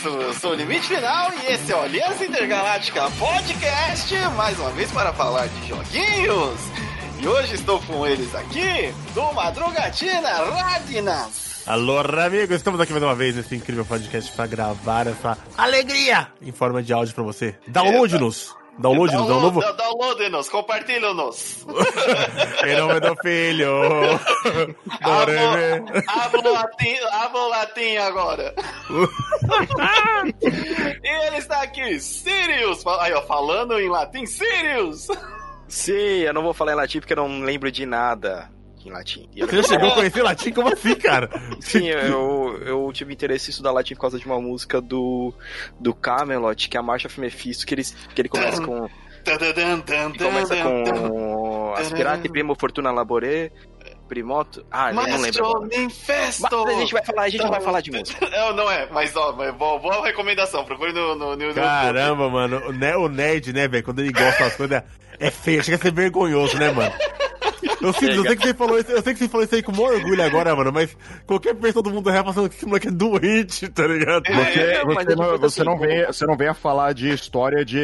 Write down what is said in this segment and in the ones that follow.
isso, sou o Limite Final e esse é o Aliança Intergaláctica Podcast, mais uma vez para falar de joguinhos. E hoje estou com eles aqui, do Madrugatina Radinas. Alô, amigos, estamos aqui mais uma vez nesse incrível podcast para gravar essa alegria em forma de áudio para você. Download-nos! Download-nos, um novo... Download-nos, compartilhe-nos. em nome do filho. Abro latim, abro latim agora. e ele está aqui, Sirius. Aí, ó, falando em latim, Sirius. Sim, eu não vou falar em latim porque eu não lembro de nada em latim. Eu... Você já chegou a conhecer latim? Como assim, cara? Sim, eu, eu tive interesse em estudar latim por causa de uma música do, do Camelot, que é a Marcha of Mephisto, que ele, que ele começa com... Ele começa com Aspirate Primo Fortuna Labore, Primoto. Ah, mas não lembro. Manifesto! Mas a gente vai falar, a gente não vai falar de música. Não, não é, mas ó, boa, boa recomendação. Procure no, no, no Caramba, mano. O, o Ned, né, velho? Quando ele gosta das coisas, é feio, chega a ser vergonhoso, né, mano? Eu, sei, eu sei, que você falou isso, eu sei que você falou isso aí com maior orgulho agora, mano, mas qualquer pessoa do mundo real passando que esse moleque é doente, tá ligado? Você, é, você, não, você, não vem, você não vem a falar de história de,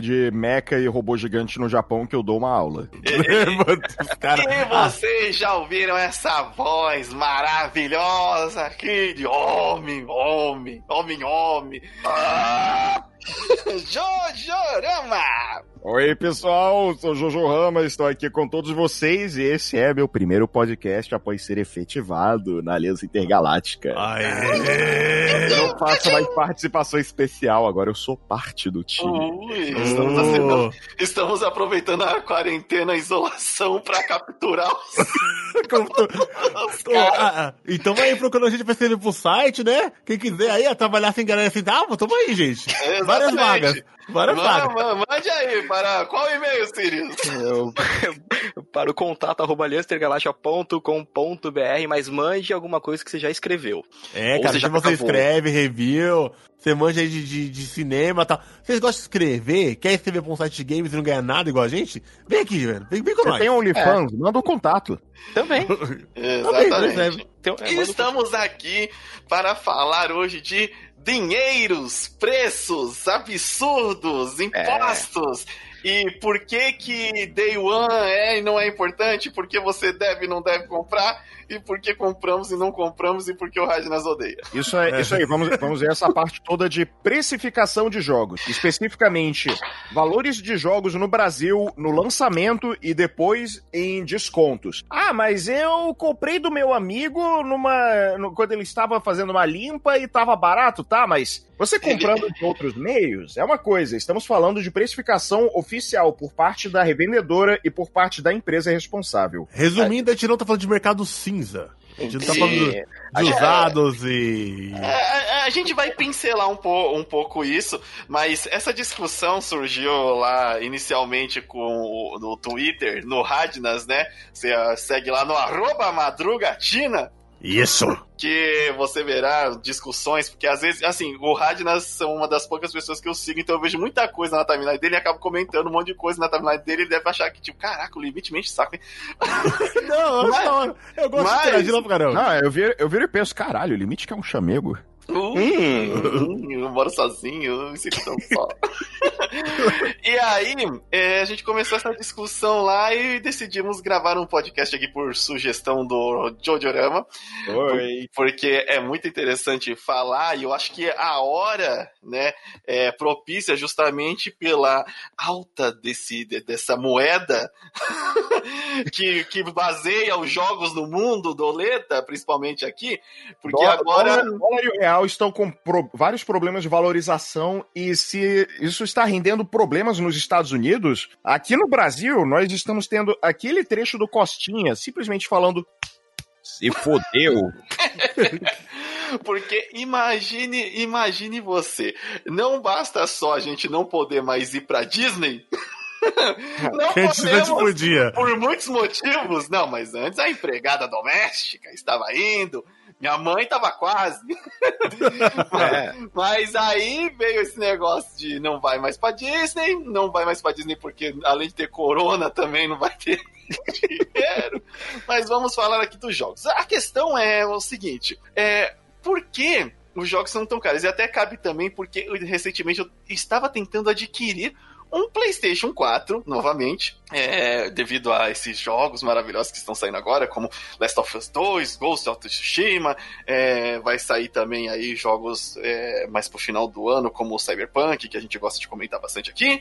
de mecha e robô gigante no Japão que eu dou uma aula. E, cara... e vocês já ouviram essa voz maravilhosa aqui de homem, homem, homem, homem. Ah! Jojorama! Oi, pessoal, sou Jojo Rama, estou aqui com todos vocês e esse é meu primeiro podcast após ser efetivado na Aliança Intergaláctica. Aê! Eu não faço mais participação especial, agora eu sou parte do time. Ui, estamos, estamos, aproveitando a quarentena, a isolação para capturar os... os ah, ah, então vai aí procurando a gente pra escrever pro site, né? Quem quiser aí, trabalhar sem galera assim, ah, tamo aí, gente. Exatamente. Várias vagas. Várias vagas. Mande aí, para qual e-mail, Sirius? Eu, para o contato arroba mas mande alguma coisa que você já escreveu. É, cara, se você escreve, review, você manja aí de, de, de cinema e tal. Vocês gostam de escrever? Quer escrever pra um site de games e não ganhar nada igual a gente? Vem aqui, velho. Vem, vem com você nós. tem OnlyFans? É. Manda o um contato. Também. Exatamente. Então, é, Estamos aqui para falar hoje de dinheiros, preços absurdos, impostos. É. E por que que Day One é e não é importante? Porque você deve e não deve comprar? E por que compramos e não compramos? E por que o Radnas odeia? Isso, é, isso aí, vamos, vamos ver essa parte toda de precificação de jogos. Especificamente, valores de jogos no Brasil no lançamento e depois em descontos. Ah, mas eu comprei do meu amigo numa no, quando ele estava fazendo uma limpa e estava barato, tá? Mas você comprando de outros meios é uma coisa. Estamos falando de precificação oficial por parte da revendedora e por parte da empresa responsável. Resumindo, a gente não tá falando de mercado cinza. A gente não tá falando de, de usados e. A, é, a, é, a, gente vai pincelar um, po, um pouco isso, mas essa discussão surgiu lá inicialmente com o, no Twitter, no Radnas, né? Você segue lá no arroba madrugatina. Isso! Que você verá discussões, porque às vezes, assim, o Radnas são uma das poucas pessoas que eu sigo, então eu vejo muita coisa na timeline dele e acabo comentando um monte de coisa na timeline dele. Ele deve achar que, tipo, caraca, o limite mente saco, hein? Não, mas, não, eu gosto mas, de interagir lá pro caramba. Não, eu viro, eu viro e penso, caralho, o limite que é um chamego. Uh, hum, eu moro sozinho, eu me sinto tão só. e aí, é, a gente começou essa discussão lá e decidimos gravar um podcast aqui por sugestão do Jojorama. Oi. Porque é muito interessante falar e eu acho que a hora, né, é propícia justamente pela alta desse, dessa moeda que, que baseia os jogos no mundo, doleta, principalmente aqui, porque agora... Dólar, dólar e o real estão com pro, vários problemas de valorização e se isso está rendendo problemas nos Estados Unidos, aqui no Brasil nós estamos tendo aquele trecho do Costinha simplesmente falando se fodeu. Porque imagine, imagine você, não basta só a gente não poder mais ir pra Disney. não podemos, podia. por muitos motivos. Não, mas antes a empregada doméstica estava indo, minha mãe tava quase. é. Mas aí veio esse negócio de não vai mais pra Disney, não vai mais pra Disney porque além de ter corona também não vai ter dinheiro. Mas vamos falar aqui dos jogos. A questão é o seguinte: é, por que os jogos são tão caros. E até cabe também porque recentemente eu estava tentando adquirir um PlayStation 4, novamente, é, devido a esses jogos maravilhosos que estão saindo agora, como Last of Us 2, Ghost of Tsushima, é, vai sair também aí jogos é, mais pro final do ano, como o Cyberpunk, que a gente gosta de comentar bastante aqui.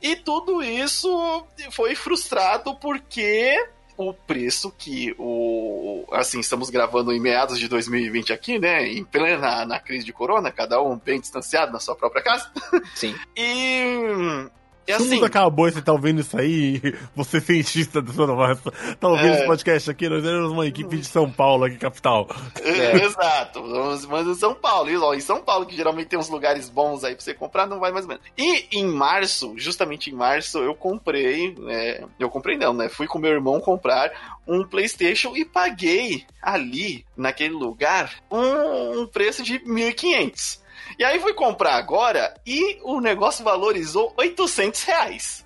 E tudo isso foi frustrado porque o preço que o. Assim, estamos gravando em meados de 2020 aqui, né? Em plena na crise de corona, cada um bem distanciado na sua própria casa. Sim. e é assim. Se acabou e você tá ouvindo isso aí, você cientista do Zona Massa, tá ouvindo é... esse podcast aqui, nós éramos uma equipe de São Paulo aqui, capital. É, exato, mas em São Paulo, e, ó, em São Paulo, que geralmente tem uns lugares bons aí pra você comprar, não vai mais ou menos. E em março, justamente em março, eu comprei, é, eu comprei não, né? Fui com meu irmão comprar um PlayStation e paguei ali, naquele lugar, um, um preço de 1.500. E aí fui comprar agora e o negócio valorizou 800 reais.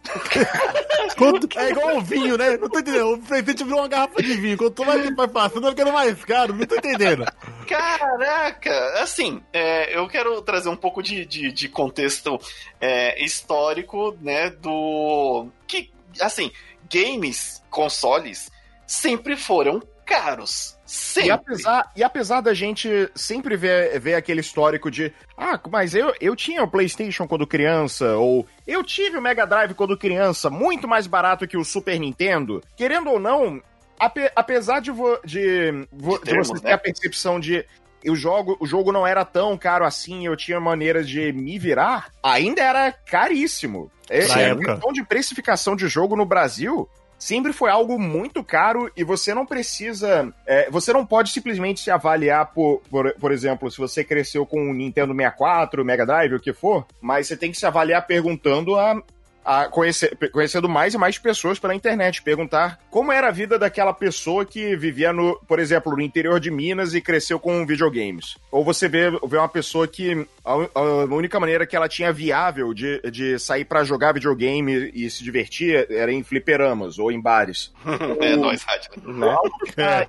é igual o vinho, né? Não tô entendendo. O presente virou uma garrafa de vinho. Quanto mais vai passando, eu quero mais caro. Não tô entendendo. Caraca! Assim, é, eu quero trazer um pouco de, de, de contexto é, histórico, né? Do. Que, assim, games, consoles, sempre foram caros. Sempre. E apesar, e apesar da gente sempre ver, ver aquele histórico de ah, mas eu, eu tinha o PlayStation quando criança, ou eu tive o Mega Drive quando criança, muito mais barato que o Super Nintendo, querendo ou não, ape, apesar de, vo, de, vo, de, você ter né? a percepção de o jogo, o jogo não era tão caro assim, eu tinha maneiras de me virar, ainda era caríssimo. É, é, questão de precificação de jogo no Brasil sempre foi algo muito caro e você não precisa. É, você não pode simplesmente se avaliar por, por, por exemplo, se você cresceu com o Nintendo 64, Mega Drive, o que for, mas você tem que se avaliar perguntando a, a conhecer, conhecendo mais e mais pessoas pela internet, perguntar como era a vida daquela pessoa que vivia no, por exemplo, no interior de Minas e cresceu com videogames. Ou você vê, vê uma pessoa que a, a única maneira que ela tinha viável de, de sair para jogar videogame e se divertir era em fliperamas ou em bares. é, nós, rádio. Né? Tá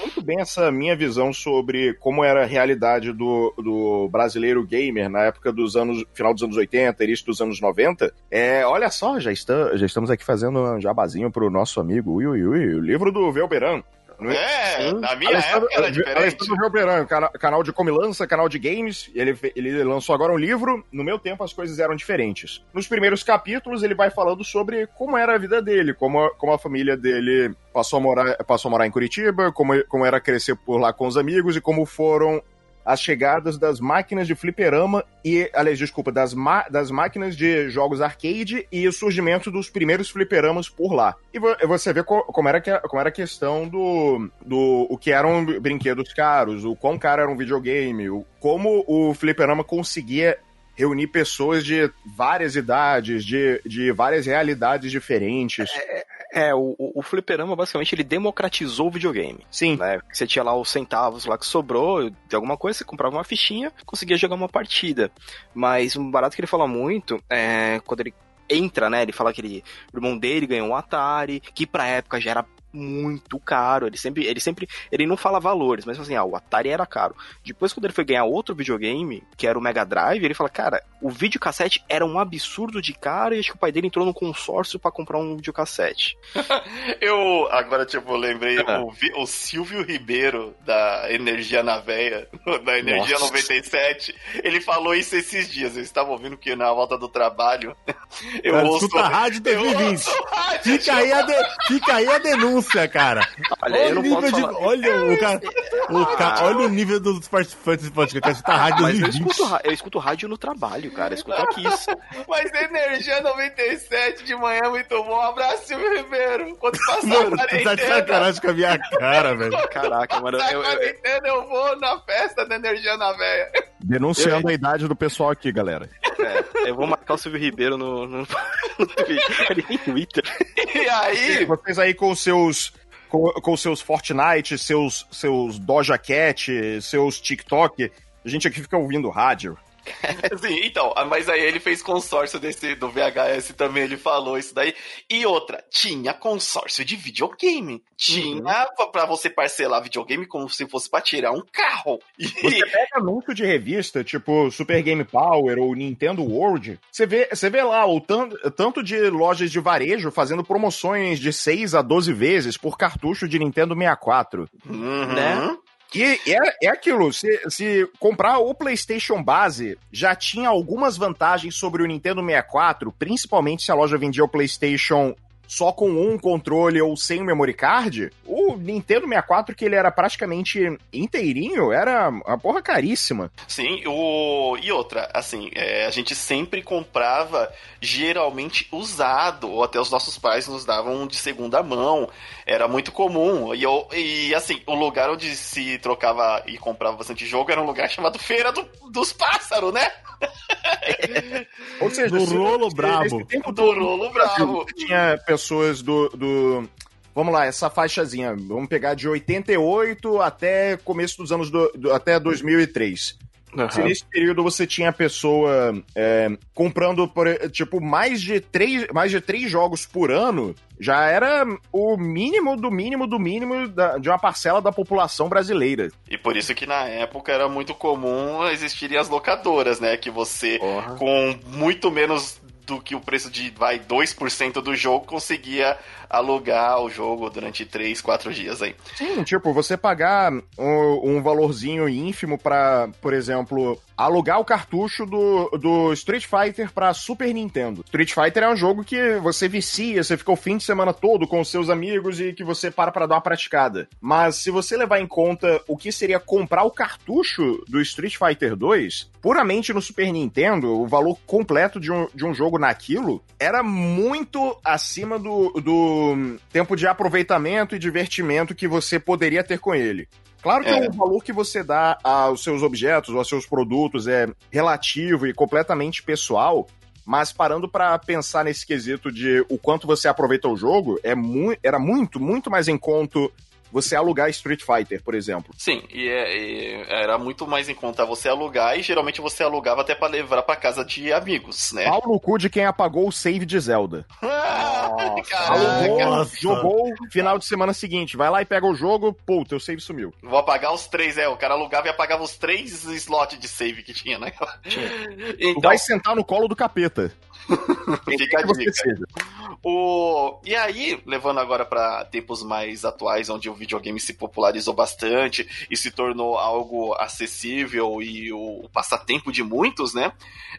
muito bem essa minha visão sobre como era a realidade do, do brasileiro gamer na época dos anos, final dos anos 80, início dos anos 90. É, olha só, já, está, já estamos aqui fazendo um jabazinho pro nosso amigo Ui, Ui, Ui, o livro do Velberan. É, na minha Alessandro, época era diferente. Alessandro Velberan, canal de comilança, canal de games, ele, ele lançou agora um livro, no meu tempo as coisas eram diferentes. Nos primeiros capítulos ele vai falando sobre como era a vida dele, como, como a família dele passou a morar, passou a morar em Curitiba, como, como era crescer por lá com os amigos e como foram as chegadas das máquinas de fliperama e, aliás, desculpa, das, das máquinas de jogos arcade e o surgimento dos primeiros fliperamas por lá. E vo você vê co como, era que, como era a questão do, do o que eram brinquedos caros, o quão caro era um videogame, o, como o fliperama conseguia reunir pessoas de várias idades, de, de várias realidades diferentes. É, é, o, o fliperama basicamente ele democratizou o videogame. Sim. Né? Você tinha lá os centavos lá que sobrou de alguma coisa, você comprava uma fichinha, conseguia jogar uma partida. Mas um barato que ele fala muito é quando ele entra, né? Ele fala que ele, o irmão dele ganhou um Atari, que pra época já era muito caro. Ele sempre, ele sempre, ele não fala valores, mas assim, ah, o Atari era caro. Depois, quando ele foi ganhar outro videogame, que era o Mega Drive, ele fala, cara, o videocassete era um absurdo de caro e acho que o pai dele entrou no consórcio para comprar um videocassete. eu, agora, tipo, lembrei ah. o, o, Silvio Ribeiro da Energia na Veia, da Energia Nossa. 97, ele falou isso esses dias. Eu estava ouvindo que na volta do trabalho. Eu cara, ouço. a rádio 2020. Fica aí, a de, fica aí a denúncia denúncia, cara. Olha, olha o nível de. Olha o cara. O ca... Olha o nível dos participantes do podcast. Tá rádio Mas eu escuto, eu escuto rádio no trabalho, cara. Eu escuto aqui isso. Mas Energia 97 de manhã, muito bom. Um abraço, Silvio Ribeiro. Quando passar mano, a quarentena. Tá de sacanagem com a minha cara, velho. Caraca, mano. eu, quarentena, eu vou na festa da Energia na Véia. Denunciando eu... a idade do pessoal aqui, galera. É, eu vou marcar o Silvio Ribeiro no, no, no Twitter. E aí? Vocês aí com os seus com, com seus Fortnite, seus, seus Doja Cat, seus TikTok, a gente aqui fica ouvindo rádio. Sim, então, mas aí ele fez consórcio desse do VHS também, ele falou isso daí. E outra, tinha consórcio de videogame. Tinha uhum. para você parcelar videogame como se fosse para tirar um carro. E... Você pega anúncio de revista, tipo Super Game Power ou Nintendo World, você vê, você vê lá o tanto, tanto de lojas de varejo fazendo promoções de 6 a 12 vezes por cartucho de Nintendo 64. Uhum. Né? E é, é aquilo, se, se comprar o PlayStation base, já tinha algumas vantagens sobre o Nintendo 64, principalmente se a loja vendia o PlayStation só com um controle ou sem memory card, o Nintendo 64, que ele era praticamente inteirinho, era uma porra caríssima. Sim, o... e outra, assim, é, a gente sempre comprava geralmente usado, ou até os nossos pais nos davam de segunda mão, era muito comum. E, eu, e assim, o lugar onde se trocava e comprava bastante jogo era um lugar chamado Feira do, dos Pássaros, né? Ou seja, do rolo brabo. Tempo do rolo brabo. Tinha pessoas do, do. Vamos lá, essa faixazinha. Vamos pegar de 88 até começo dos anos. Do, do até 2003. Uhum. Se nesse período você tinha a pessoa é, comprando, por, tipo, mais de, três, mais de três jogos por ano, já era o mínimo do mínimo do mínimo da, de uma parcela da população brasileira. E por isso que na época era muito comum existirem as locadoras, né? Que você, uhum. com muito menos do que o preço de, vai, 2% do jogo, conseguia alugar o jogo durante 3, 4 dias aí. Sim, tipo, você pagar um, um valorzinho ínfimo para, por exemplo, alugar o cartucho do, do Street Fighter para Super Nintendo. Street Fighter é um jogo que você vicia, você fica o fim de semana todo com os seus amigos e que você para para dar uma praticada. Mas se você levar em conta o que seria comprar o cartucho do Street Fighter 2, puramente no Super Nintendo, o valor completo de um, de um jogo naquilo era muito acima do, do tempo de aproveitamento e divertimento que você poderia ter com ele. Claro que é. o valor que você dá aos seus objetos ou aos seus produtos é relativo e completamente pessoal, mas parando para pensar nesse quesito de o quanto você aproveita o jogo, é mu era muito, muito mais em conta você alugar Street Fighter, por exemplo. Sim, e, é, e, era muito mais em conta você alugar e geralmente você alugava até para levar para casa de amigos, né? Pau no cu de quem apagou o save de Zelda. Alugou, jogou final de semana seguinte, vai lá e pega o jogo, pô, teu save sumiu. Vou apagar os três, é, o cara alugava e apagava os três slots de save que tinha, né? Então... Tu vai sentar no colo do capeta. Fica a dica. O... E aí, levando agora para tempos mais atuais, onde o videogame se popularizou bastante e se tornou algo acessível e o passatempo de muitos, né?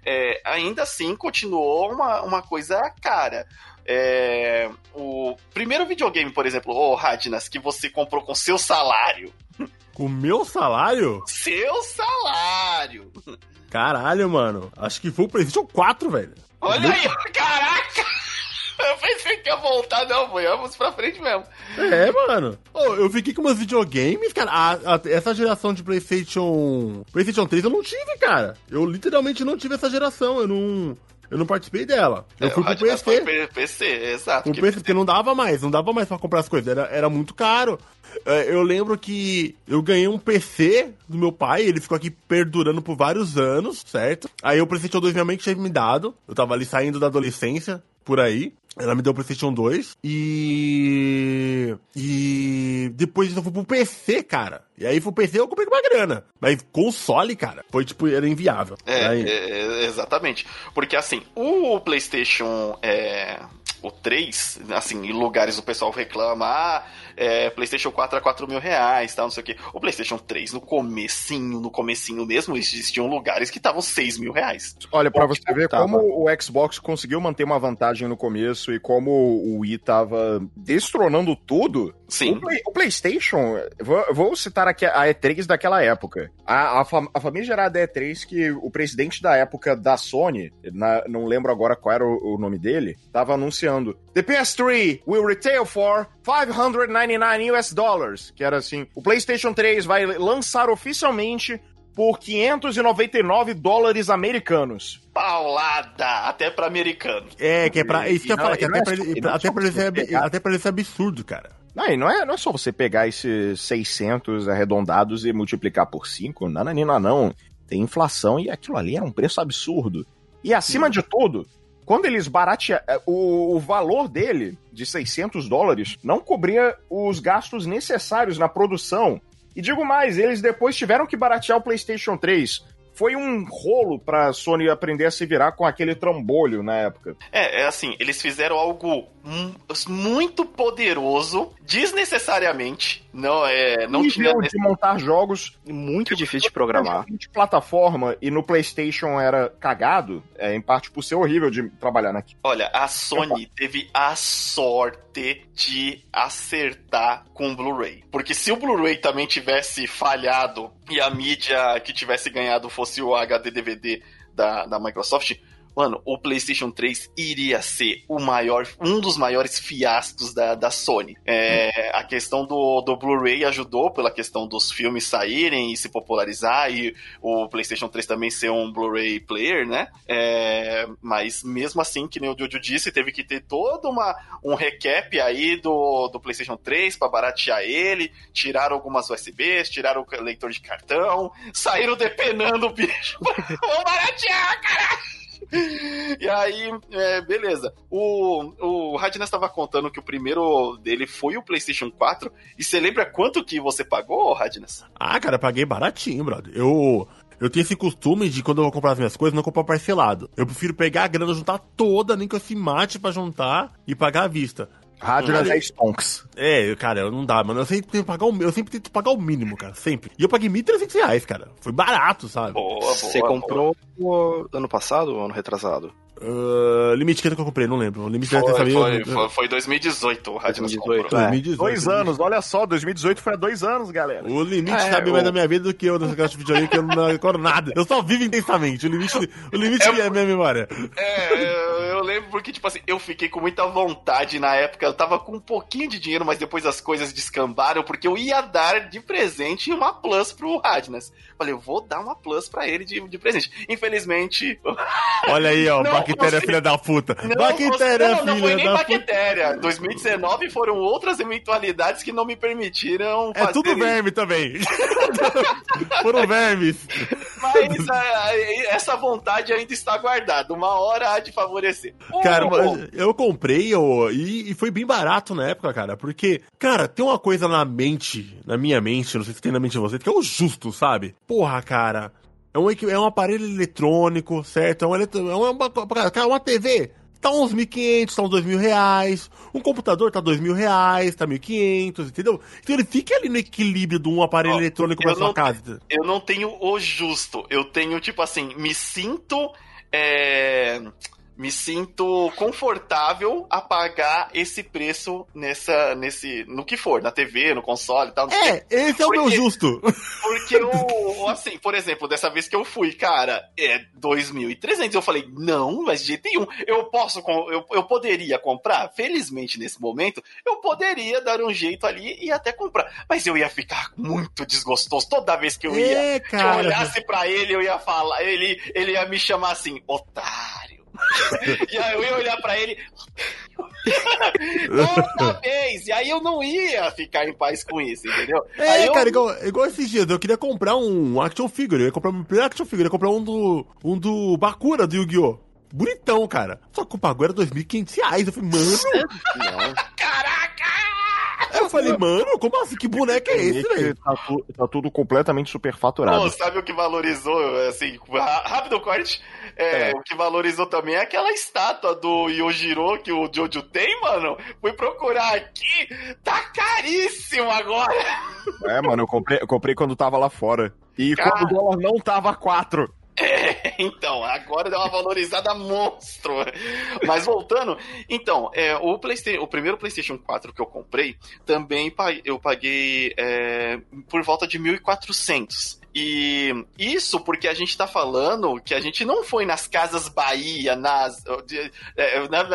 É, ainda assim continuou uma, uma coisa cara. É, o primeiro videogame, por exemplo, o oh, Radnas, que você comprou com seu salário. Com meu salário? Seu salário! Caralho, mano. Acho que foi o PlayStation 4, velho. Olha aí, caraca! Eu pensei que ia voltar, não, foi. Vamos pra frente mesmo. É, mano. Oh, eu fiquei com meus videogames, cara. A, a, essa geração de PlayStation. PlayStation 3 eu não tive, cara. Eu literalmente não tive essa geração. Eu não. Eu não participei dela. Eu é, fui pro PC. Foi PC, exato. O PC, porque não dava mais, não dava mais pra comprar as coisas. Era, era muito caro. É, eu lembro que eu ganhei um PC do meu pai, ele ficou aqui perdurando por vários anos, certo? Aí o PlayStation 2 minha mãe tinha me dado. Eu tava ali saindo da adolescência, por aí. Ela me deu o PlayStation 2 e. E. Depois eu fui pro PC, cara. E aí pro PC eu comprei com uma grana. Mas console, cara, foi tipo, era inviável. É, é exatamente. Porque assim, o PlayStation. É, o 3, assim, em lugares o pessoal reclama, ah, é, PlayStation 4 a 4 mil reais, tal, não sei o quê. O PlayStation 3, no comecinho, no comecinho mesmo, existiam lugares que estavam 6 mil reais. Olha, para você ver tava. como o Xbox conseguiu manter uma vantagem no começo e como o Wii tava destronando tudo. Sim. O, Play, o PlayStation, vou, vou, citar aqui a E3 daquela época. A, a, fam, a famigerada E3 que o presidente da época da Sony, na, não lembro agora qual era o, o nome dele, tava anunciando: The PS3 will retail for 599 US dollars. Que era assim: o PlayStation 3 vai lançar oficialmente por 599 dólares americanos. Paulada! Até pra americano. É, que é pra. Isso que eu ia falar, que até, é pra, ele, até, pra ele, até pra ele ser absurdo, cara. Não, não é, não é só você pegar esses 600 arredondados e multiplicar por 5. Não, não, tem inflação e aquilo ali era um preço absurdo. E acima de tudo, quando eles baratearam, é, o, o valor dele, de 600 dólares, não cobria os gastos necessários na produção. E digo mais, eles depois tiveram que baratear o PlayStation 3 foi um rolo pra Sony aprender a se virar com aquele trambolho na época. É, é assim, eles fizeram algo muito poderoso, desnecessariamente. Não, é, não tinha de montar jogos muito difícil de programar. De plataforma e no PlayStation era cagado, é, em parte por ser horrível de trabalhar naquilo. Olha, a Sony teve a sorte de acertar com o Blu-ray. Porque se o Blu-ray também tivesse falhado e a mídia que tivesse ganhado fosse o HD DVD da, da Microsoft, Mano, o PlayStation 3 iria ser o maior, um dos maiores fiascos da, da Sony. É, a questão do, do Blu-ray ajudou pela questão dos filmes saírem e se popularizar e o PlayStation 3 também ser um Blu-ray player, né? É, mas mesmo assim, que nem o Jojo disse, teve que ter todo uma, um recap aí do, do PlayStation 3 para baratear ele, tirar algumas USBs, tirar o leitor de cartão, saíram depenando o bicho. Vamos baratear, caralho! e aí, é, beleza. O, o Radnas estava contando que o primeiro dele foi o PlayStation 4. E você lembra quanto que você pagou, Radnas? Ah, cara, paguei baratinho, brother. Eu. Eu tenho esse costume de, quando eu vou comprar as minhas coisas, não comprar parcelado. Eu prefiro pegar a grana, juntar toda, nem que eu se mate pra juntar e pagar à vista. Rádio nas 10 stonks. É, cara, não dá, mano. Eu sempre tenho que pagar o, eu sempre tento pagar o mínimo, cara. Sempre. E eu paguei 1.300 reais, cara. Foi barato, sabe? Boa, boa, Você comprou boa. ano passado ou ano retrasado? Uh, limite que eu comprei, não lembro. O limite foi, foi, foi, foi, foi 2018 o Rádio 2018, é. 2018. Dois anos, olha só, 2018 foi há dois anos, galera. O limite é, sabe o... mais da minha vida do que eu nesse caso de videogame, que eu não recordo nada. Eu só vivo intensamente. O limite, o limite é, é a minha memória. É, eu lembro porque, tipo assim, eu fiquei com muita vontade na época. Eu tava com um pouquinho de dinheiro, mas depois as coisas descambaram, porque eu ia dar de presente uma Plus pro Radnas. Falei, eu vou dar uma Plus pra ele de, de presente. Infelizmente. Olha aí, ó, bactéria filha da puta. Não, bactéria não, não foi nem bactéria. Puta. 2019 foram outras eventualidades que não me permitiram. É tudo verme também. foram vermes. Mas a, essa vontade ainda está guardada. Uma hora há de favorecer. Cara, eu comprei oh, e, e foi bem barato na época, cara. Porque, cara, tem uma coisa na mente, na minha mente, não sei se tem na mente de você, que é o justo, sabe? Porra, cara. É um, é um aparelho eletrônico, certo? É, um eletro, é uma, cara, uma TV tá uns 1.500, tá uns 2.000 reais. Um computador tá 2.000 reais, tá 1.500, entendeu? Então ele fica ali no equilíbrio de um aparelho oh, eletrônico pra sua casa. Eu não tenho o justo. Eu tenho, tipo assim, me sinto. É me sinto confortável a pagar esse preço nessa, nesse, no que for, na TV, no console e tal. É, esse é o meu justo. Porque o, assim, por exemplo, dessa vez que eu fui, cara, é 2.300, eu falei, não, mas de jeito nenhum, eu posso, eu, eu poderia comprar, felizmente nesse momento, eu poderia dar um jeito ali e até comprar, mas eu ia ficar muito desgostoso. Toda vez que eu ia, é, que eu olhasse pra ele, eu ia falar, ele, ele ia me chamar assim, otário e aí eu ia olhar pra ele. Outra vez! E aí eu não ia ficar em paz com isso, entendeu? É, eu... cara, igual, igual esses dias, eu queria comprar um action figure. Eu ia comprar um action figure, eu ia comprar um do. um do Bakura do Yu-Gi-Oh! Bonitão, cara. Só que o bagulho era 2.500 reais. Eu falei, mano. Caraca! Eu falei, mano, como assim? Que boneco é esse, velho? Tá, tu, tá, tudo completamente superfaturado. Pô, sabe o que valorizou, assim, rápido corte? É, é. O que valorizou também é aquela estátua do Yojiro que o Jojo tem, mano. Fui procurar aqui, tá caríssimo agora. É, mano, eu comprei, eu comprei quando tava lá fora. E Cara... quando o dólar não tava 4. É, então, agora deu uma valorizada monstro. Mas voltando, então, é, o, o primeiro PlayStation 4 que eu comprei, também eu paguei é, por volta de 1.400. E isso porque a gente tá falando que a gente não foi nas Casas Bahia, nas. É, na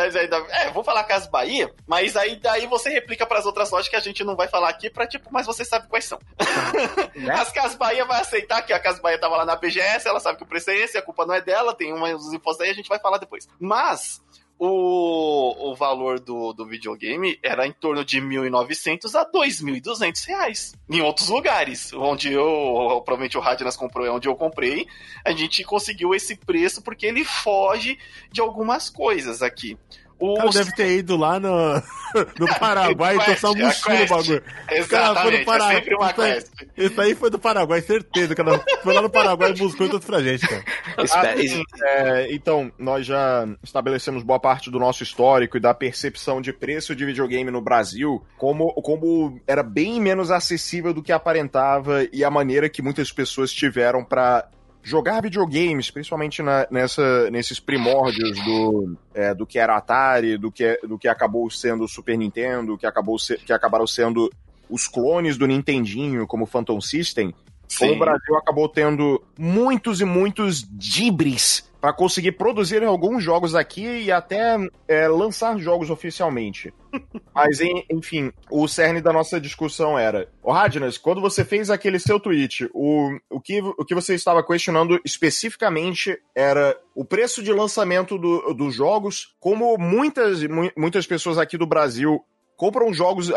é, vou falar Casas Bahia, mas aí daí você replica para as outras lojas que a gente não vai falar aqui pra tipo, mas você sabe quais são. Né? As Casas Bahia vai aceitar que a Casa Bahia tava lá na BGS, ela sabe que o preço é esse, a culpa não é dela, tem umas impostos aí, a gente vai falar depois. Mas o, o valor do, do videogame era em torno de 1.900 a 2.200 reais. Em outros lugares, onde eu, provavelmente o Radinas comprou, é onde eu comprei, a gente conseguiu esse preço porque ele foge de algumas coisas aqui. O cara deve ter ido lá no, no Paraguai e trouxe uma mochila o bagulho. Exatamente, cara foi Paraguai. É sempre uma isso, aí, isso aí foi do Paraguai, certeza. Cara. Foi lá no Paraguai e buscou trouxe pra gente, cara. Assim, é, então, nós já estabelecemos boa parte do nosso histórico e da percepção de preço de videogame no Brasil, como, como era bem menos acessível do que aparentava e a maneira que muitas pessoas tiveram para jogar videogames, principalmente na, nessa, nesses primórdios do, é, do que era Atari, do que, do que acabou sendo o Super Nintendo, que, acabou se, que acabaram sendo os clones do Nintendinho, como Phantom System, Sim. o Brasil acabou tendo muitos e muitos dibres para conseguir produzir alguns jogos aqui e até é, lançar jogos oficialmente. Mas, enfim, o cerne da nossa discussão era: O Radnas, quando você fez aquele seu tweet, o, o, que, o que você estava questionando especificamente era o preço de lançamento do, dos jogos, como muitas, muitas pessoas aqui do Brasil compram jogos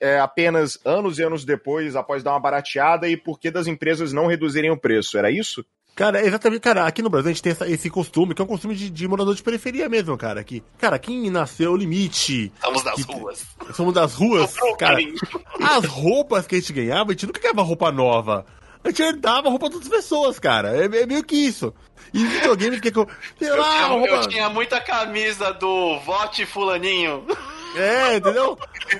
é, apenas anos e anos depois, após dar uma barateada, e por que das empresas não reduzirem o preço? Era isso? Cara, exatamente, cara, aqui no Brasil a gente tem essa, esse costume, que é um costume de, de, morador de periferia mesmo, cara. Aqui, cara, quem nasceu limite. Somos das que, ruas. Somos das ruas, cara. As roupas que a gente ganhava, a gente nunca ganhava roupa nova. A gente herdava roupa das pessoas, cara. É, é meio que isso. E videogames que, que eu. Sei lá, eu, roupa... eu tinha muita camisa do Vote Fulaninho. É, entendeu?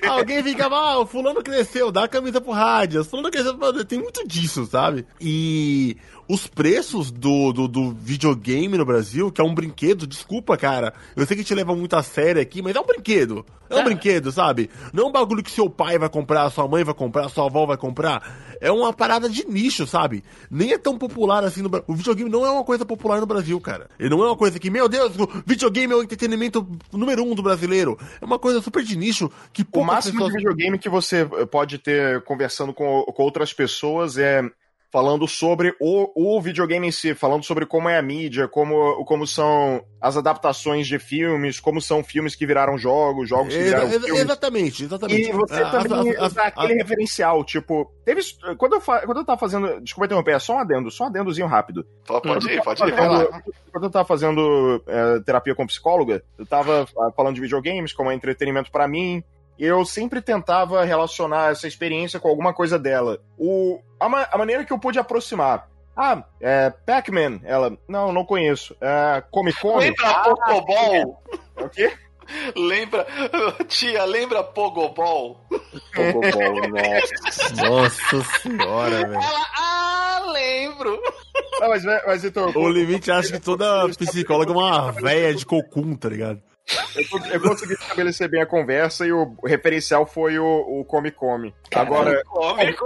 Alguém fica, ah, o fulano cresceu, dá a camisa pro rádio. O fulano cresceu, tem muito disso, sabe? E os preços do, do, do, videogame no Brasil, que é um brinquedo, desculpa, cara. Eu sei que te leva muito a sério aqui, mas é um brinquedo. É um é. brinquedo, sabe? Não é um bagulho que seu pai vai comprar, sua mãe vai comprar, sua avó vai comprar. É uma parada de nicho, sabe? Nem é tão popular assim no Brasil. O videogame não é uma coisa popular no Brasil, cara. Ele não é uma coisa que, meu Deus, o videogame é o entretenimento número um do brasileiro. É uma coisa super de nicho que O máximo pessoas... de videogame que você pode ter conversando com, com outras pessoas é falando sobre o, o videogame em si, falando sobre como é a mídia, como, como são as adaptações de filmes, como são filmes que viraram jogos, jogos que viraram Ex filmes. Exatamente, exatamente. E você ah, também a, a, aquele a, referencial, tipo, teve quando eu quando eu tava fazendo, desculpa interromper, é só um adendo, só um adendozinho rápido. Pode ir, pode ir, vai lá. Quando eu tava fazendo é, terapia com psicóloga, eu tava ah, falando de videogames como entretenimento para mim, eu sempre tentava relacionar essa experiência com alguma coisa dela. O, a, ma a maneira que eu pude aproximar. Ah, é, Pac-Man. Ela, não, não conheço. É, Comic Con. Lembra ah, Pokéball? O quê? Lembra, tia, lembra Pogobol? Pogobol, nossa. Nossa senhora, velho. Ela, ah, lembro. Não, mas, mas então, o limite acha que toda psicóloga é uma véia de cocum, tá ligado? Eu, eu, consegui estabelecer bem a conversa e o referencial foi o, o Come Come. Agora. Come,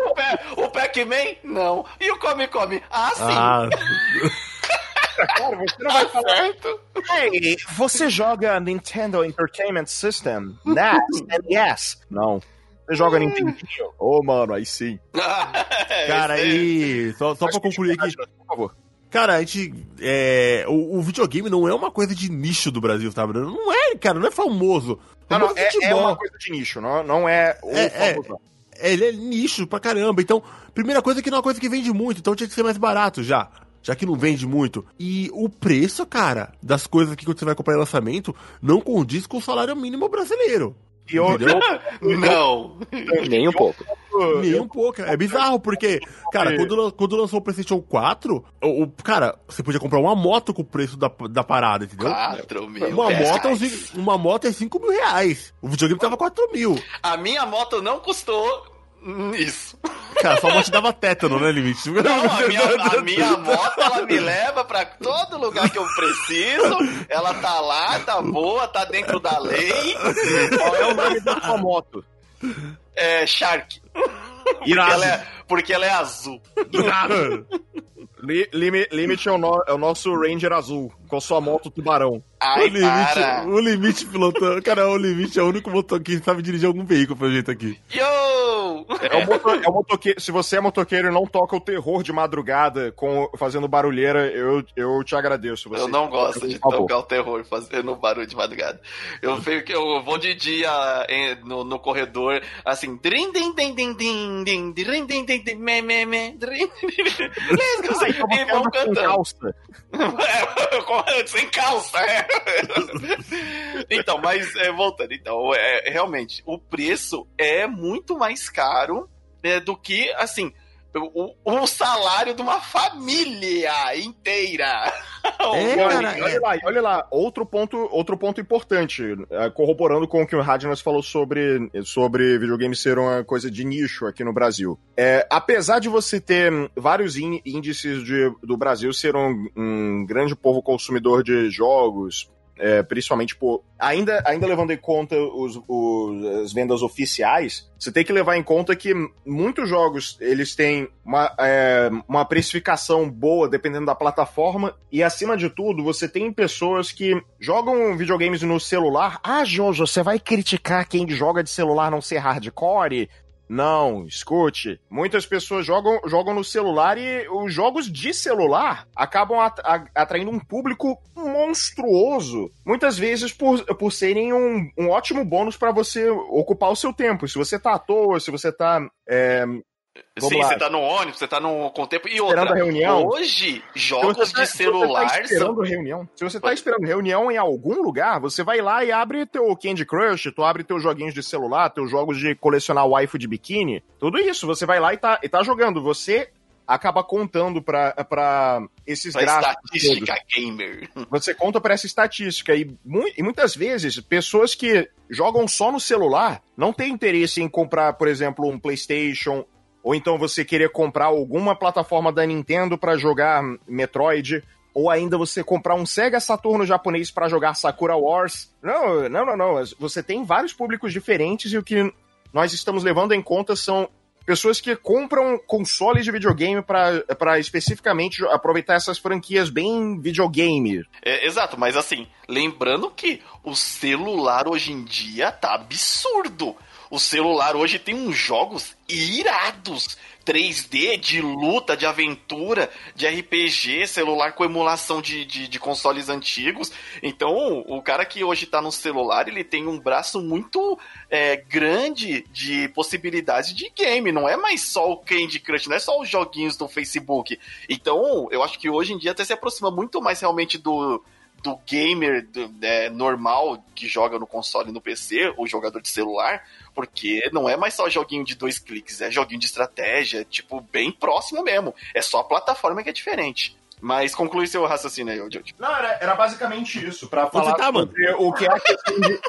o Pac-Man? Não. E o Come Come? Ah, sim. Ah. Cara, você não vai falar. Certo. Hey, você joga Nintendo Entertainment System? NES? NES? Não. Você joga hum. Nintendo? Ô, oh, mano, aí sim. Cara, e só, só pra concluir aqui. Por favor. Cara, a gente. É, o, o, videogame não é uma coisa de nicho do Brasil, tá? Não é, cara, não é famoso. Não, não, é, é, uma coisa de nicho, não, não é o é, é famoso. É, ele é nicho pra caramba. Então, primeira coisa é que não é uma coisa que vende muito, então tinha que ser mais barato já. Já que não vende muito. E o preço, cara, das coisas que você vai comprar em lançamento não condiz com o salário mínimo brasileiro. Não. Nem um pouco. Nem um pouco. É bizarro, porque, cara, quando, quando lançou o PlayStation 4, o, o, cara, você podia comprar uma moto com o preço da, da parada, entendeu? 4 mil. Uma moto, é, uma moto é 5 mil reais. O videogame tava 4 mil. A minha moto não custou isso. Cara, sua moto dava tétano, né, Limite? Não, a minha, a minha moto, ela me leva pra todo lugar que eu preciso. Ela tá lá, tá boa, tá dentro da lei. Qual é o nome da sua moto? É Shark. Porque ela é, porque ela é azul. Limite é o, no, é o, nosso Ranger azul, com a sua moto tubarão. Ai, o limite, o limite pilotando. Cara, o limite é o único motor que sabe dirigir algum veículo, pelo jeito aqui. Yo! É o, moto, é o motoqueiro. Se você é motoqueiro e não toca o terror de madrugada com, fazendo barulheira, eu, eu te agradeço. Você. Eu não gosto de tocar o terror fazendo barulho de madrugada. Eu, eu vou de dia no, no corredor, assim, drin, din, din, din, din, din, drin, din, din, din, me, me, me, drin, let's go, e vão cantando. Sem calça, é. Então, mas é, voltando, então, é, realmente, o preço é muito mais caro é, do que, assim, o, o, salário de uma família inteira. É, cara, olha, lá, olha lá, outro ponto, outro ponto importante, é, corroborando com o que o Radnas falou sobre, sobre videogame ser uma coisa de nicho aqui no Brasil. É, apesar de você ter vários índices de, do Brasil ser um, um grande povo consumidor de jogos, é, principalmente por. Ainda, ainda levando em conta os, os, as vendas oficiais, você tem que levar em conta que muitos jogos eles têm uma, é, uma precificação boa dependendo da plataforma, e acima de tudo, você tem pessoas que jogam videogames no celular. Ah, Jojo, você vai criticar quem joga de celular não ser hardcore? Não, escute. Muitas pessoas jogam, jogam no celular e os jogos de celular acabam atraindo um público monstruoso. Muitas vezes por, por serem um, um ótimo bônus para você ocupar o seu tempo. Se você tá à toa, se você tá é, Vamos Sim, lá. você tá no ônibus, você tá no com tempo. E outra, esperando a reunião. hoje, jogos tá, de celular. Você tá esperando são... reunião. Se você tá esperando reunião em algum lugar, você vai lá e abre teu Candy Crush, tu abre teus joguinhos de celular, teus jogos de colecionar waifu de biquíni. Tudo isso, você vai lá e tá, e tá jogando. Você acaba contando para esses pra gráficos. Estatística todos. gamer. Você conta para essa estatística. E, mu e, muitas vezes, pessoas que jogam só no celular não têm interesse em comprar, por exemplo, um PlayStation ou então você querer comprar alguma plataforma da Nintendo para jogar Metroid, ou ainda você comprar um Sega Saturno japonês para jogar Sakura Wars. Não, não, não, não. Você tem vários públicos diferentes e o que nós estamos levando em conta são pessoas que compram consoles de videogame para especificamente aproveitar essas franquias bem videogame. É, exato, mas assim, lembrando que o celular hoje em dia tá absurdo. O celular hoje tem uns jogos irados. 3D, de luta, de aventura, de RPG, celular com emulação de, de, de, consoles antigos. Então, o cara que hoje tá no celular, ele tem um braço muito é, grande de possibilidades de game. Não é mais só o Candy Crush, não é só os joguinhos do Facebook. Então, eu acho que hoje em dia até se aproxima muito mais realmente do do gamer do, é, normal que joga no console e no PC, ou jogador de celular, porque não é mais só joguinho de dois cliques, é joguinho de estratégia, tipo, bem próximo mesmo. É só a plataforma que é diferente. Mas conclui seu raciocínio aí, Jojo. Não, era, era basicamente isso, pra falar tá, sobre o que é a questão de,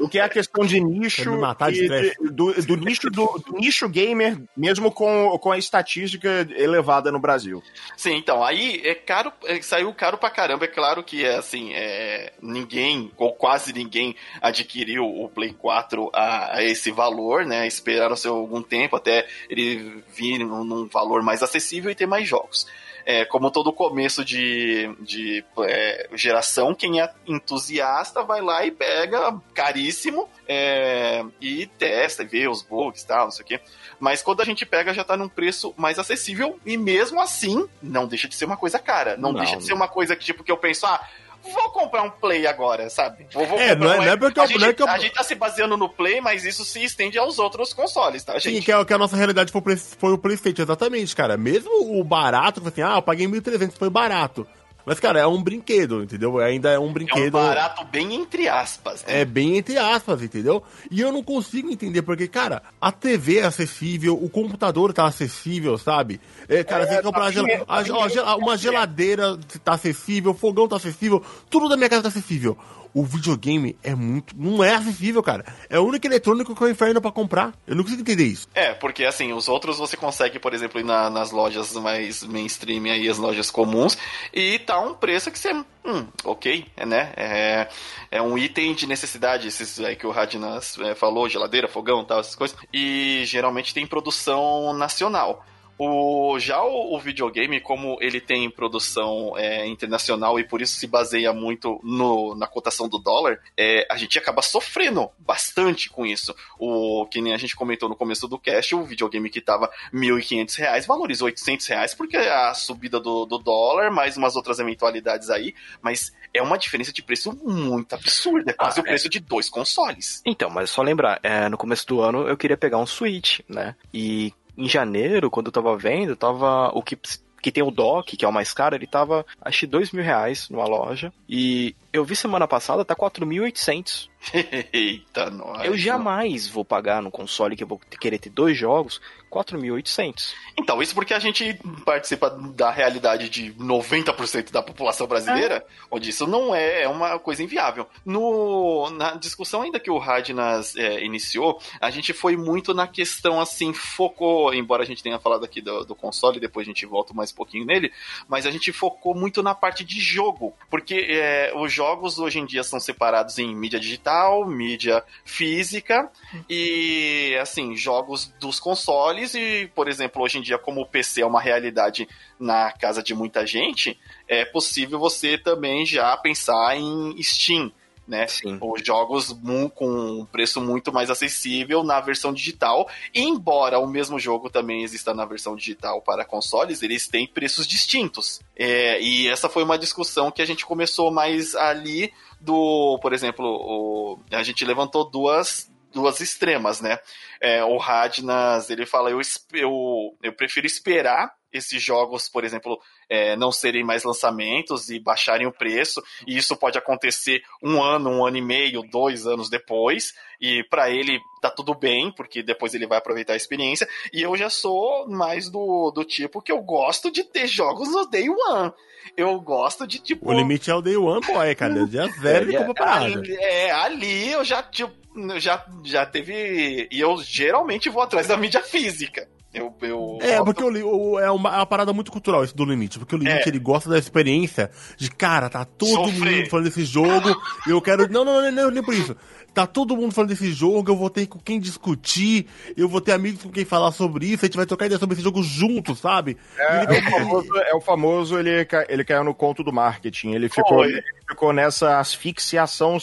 o que é a questão de nicho de, de, do, do, nicho do, do, nicho gamer, mesmo com, com a estatística elevada no Brasil. Sim, então, aí é caro, é, saiu caro pra caramba, é claro que é assim, é, ninguém, ou quase ninguém, adquiriu o Play 4 a, a esse valor, né? Esperaram-se algum tempo até ele vir num, num valor mais acessível e ter mais jogos é, como todo começo de, de é, geração, quem é entusiasta vai lá e pega caríssimo é, e testa e vê os bugs e tal, não sei o quê. Mas quando a gente pega, já tá num preço mais acessível e mesmo assim, não deixa de ser uma coisa cara. Não, não deixa de ser uma coisa que, tipo, que eu penso, ah, vou comprar um Play agora, sabe? Vou, vou é, não é, não é porque a, gente, é eu... a gente tá se baseando no Play, mas isso se estende aos outros consoles, tá, gente? Sim, que, é, que a nossa realidade foi, foi o PlayStation, exatamente, cara. Mesmo o barato, assim, ah, eu paguei 1.300, foi barato. Mas, cara, é um brinquedo, entendeu? Ainda é um brinquedo. É um barato bem entre aspas. Né? É bem entre aspas, entendeu? E eu não consigo entender, porque, cara, a TV é acessível, o computador tá acessível, sabe? É, cara, é, você comprar tá gel... a, uma geladeira tá acessível, o fogão tá acessível, tudo da minha casa tá acessível o videogame é muito. Não é acessível, cara. É o único eletrônico que é o inferno para comprar. Eu não consigo entender isso. É, porque assim, os outros você consegue, por exemplo, ir na, nas lojas mais mainstream aí, as lojas comuns, e tá um preço que você. Hum, ok, é, né? É, é um item de necessidade, esses aí que o Radnas é, falou, geladeira, fogão tal, essas coisas. E geralmente tem produção nacional. O, já o, o videogame, como ele tem produção é, internacional e por isso se baseia muito no, na cotação do dólar, é, a gente acaba sofrendo bastante com isso. O que nem a gente comentou no começo do cast, o videogame que tava R$ 1.500 valorizou 800 reais porque a subida do, do dólar, mais umas outras eventualidades aí, mas é uma diferença de preço muito absurda, é quase ah, o preço é. de dois consoles. Então, mas só lembrar, é, no começo do ano eu queria pegar um Switch, né? E em janeiro, quando eu tava vendo, tava o que que tem o dock, que é o mais caro, ele tava, acho dois mil reais numa loja. E eu vi semana passada, tá 4.800. Eita, nós. Eu jamais vou pagar no console que eu vou querer ter dois jogos 4.800. Então, isso porque a gente participa da realidade de 90% da população brasileira, é. onde isso não é, é uma coisa inviável. No, na discussão ainda que o Radnas é, iniciou, a gente foi muito na questão assim, focou, embora a gente tenha falado aqui do, do console, depois a gente volta mais um pouquinho nele, mas a gente focou muito na parte de jogo, porque é, os jogos hoje em dia são separados em mídia digital, mídia física e, assim, jogos dos consoles e, por exemplo, hoje em dia, como o PC é uma realidade na casa de muita gente, é possível você também já pensar em Steam, né? Sim. Os jogos com um preço muito mais acessível na versão digital. embora o mesmo jogo também exista na versão digital para consoles, eles têm preços distintos. É, e essa foi uma discussão que a gente começou mais ali do, por exemplo, o, a gente levantou duas duas extremas, né? É, o Radnas, ele fala, eu, eu, eu prefiro esperar esses jogos, por exemplo, é, não serem mais lançamentos e baixarem o preço, e isso pode acontecer um ano, um ano e meio, dois anos depois, e para ele tá tudo bem, porque depois ele vai aproveitar a experiência, e eu já sou mais do, do tipo que eu gosto de ter jogos no Day One. Eu gosto de tipo. O limite é o Day One, boy, cara. Dia zero é, compra ali, é, ali eu já, tipo, já, já teve. E eu geralmente vou atrás da mídia física. Eu, eu é, porque o, o, é, uma, é uma parada muito cultural isso do limite. Porque o limite é. ele gosta da experiência de, cara, tá todo Sofrer. mundo falando desse jogo, eu quero. Não, não, não, não, nem por isso. Tá todo mundo falando desse jogo, eu vou ter com quem discutir, eu vou ter amigos com quem falar sobre isso, a gente vai trocar ideia sobre esse jogo junto, sabe? É, ele... é, o, famoso, é o famoso, ele, ele caiu no conto do marketing. Ele ficou, ele ficou nessa asfixiação.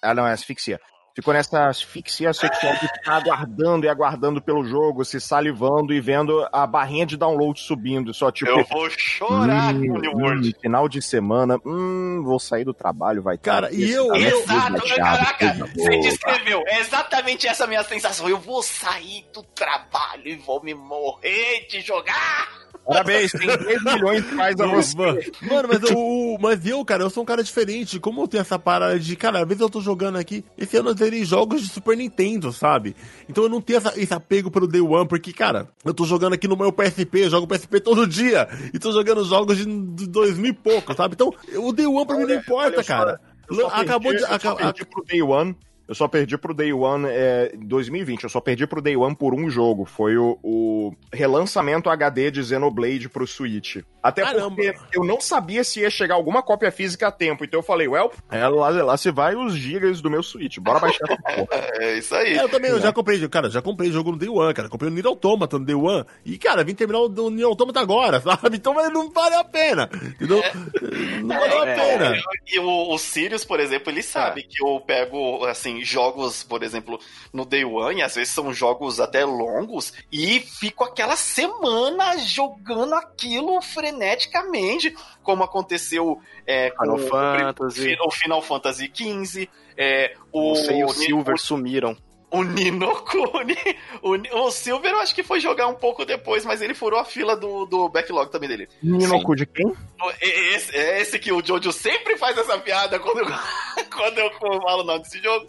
Ah, não, é asfixia ficou nessa asfixia sexual de ficar aguardando e aguardando pelo jogo, se salivando e vendo a barrinha de download subindo. Só tipo. Eu vou chorar, hum, hum, Final de semana, hum, vou sair do trabalho, vai Cara, e eu. Exato, caraca, você descreveu. É exatamente essa minha sensação. Eu vou sair do trabalho e vou me morrer de jogar. Parabéns, tem 3 milhões de mais a você. Mano, mas, eu, mas eu, cara, eu sou um cara diferente. Como eu tenho essa parada de, cara, às vezes eu tô jogando aqui, esse ano eu terei jogos de Super Nintendo, sabe? Então eu não tenho essa, esse apego pelo Day One, porque, cara, eu tô jogando aqui no meu PSP, eu jogo PSP todo dia, e tô jogando jogos de, de 2000 e pouco, sabe? Então, o Day One pra olha, mim não importa, olha, cara. Acabou de. Eu só perdi pro Day One eu só perdi pro Day One é, em 2020. Eu só perdi pro Day One por um jogo. Foi o, o relançamento HD de Xenoblade pro Switch. Até Caramba. porque eu não sabia se ia chegar alguma cópia física a tempo. Então eu falei, well, é, lá, lá se vai os gigas do meu Switch. Bora baixar. É isso aí. É, eu também, eu já comprei, cara, já comprei jogo no Day One, cara. Comprei o Nier Automata no Day One. E, cara, vim terminar o Nier Automata agora, sabe? Então não vale a pena. Entendeu? É. Não vale a é, pena. E o, o Sirius, por exemplo, ele sabe que eu pego, assim, jogos, por exemplo, no Day One, e às vezes são jogos até longos, e fico aquela semana jogando aquilo freneticamente, como aconteceu é, com Final Fantasy. o Final Fantasy XV. É, o, e o Silver o, sumiram. O Nino Kuni. O, o Silver eu acho que foi jogar um pouco depois, mas ele furou a fila do, do backlog também dele. Nino Kuni de quem? Esse, é esse que o Jojo sempre faz essa piada quando eu, quando eu falo o nome desse jogo.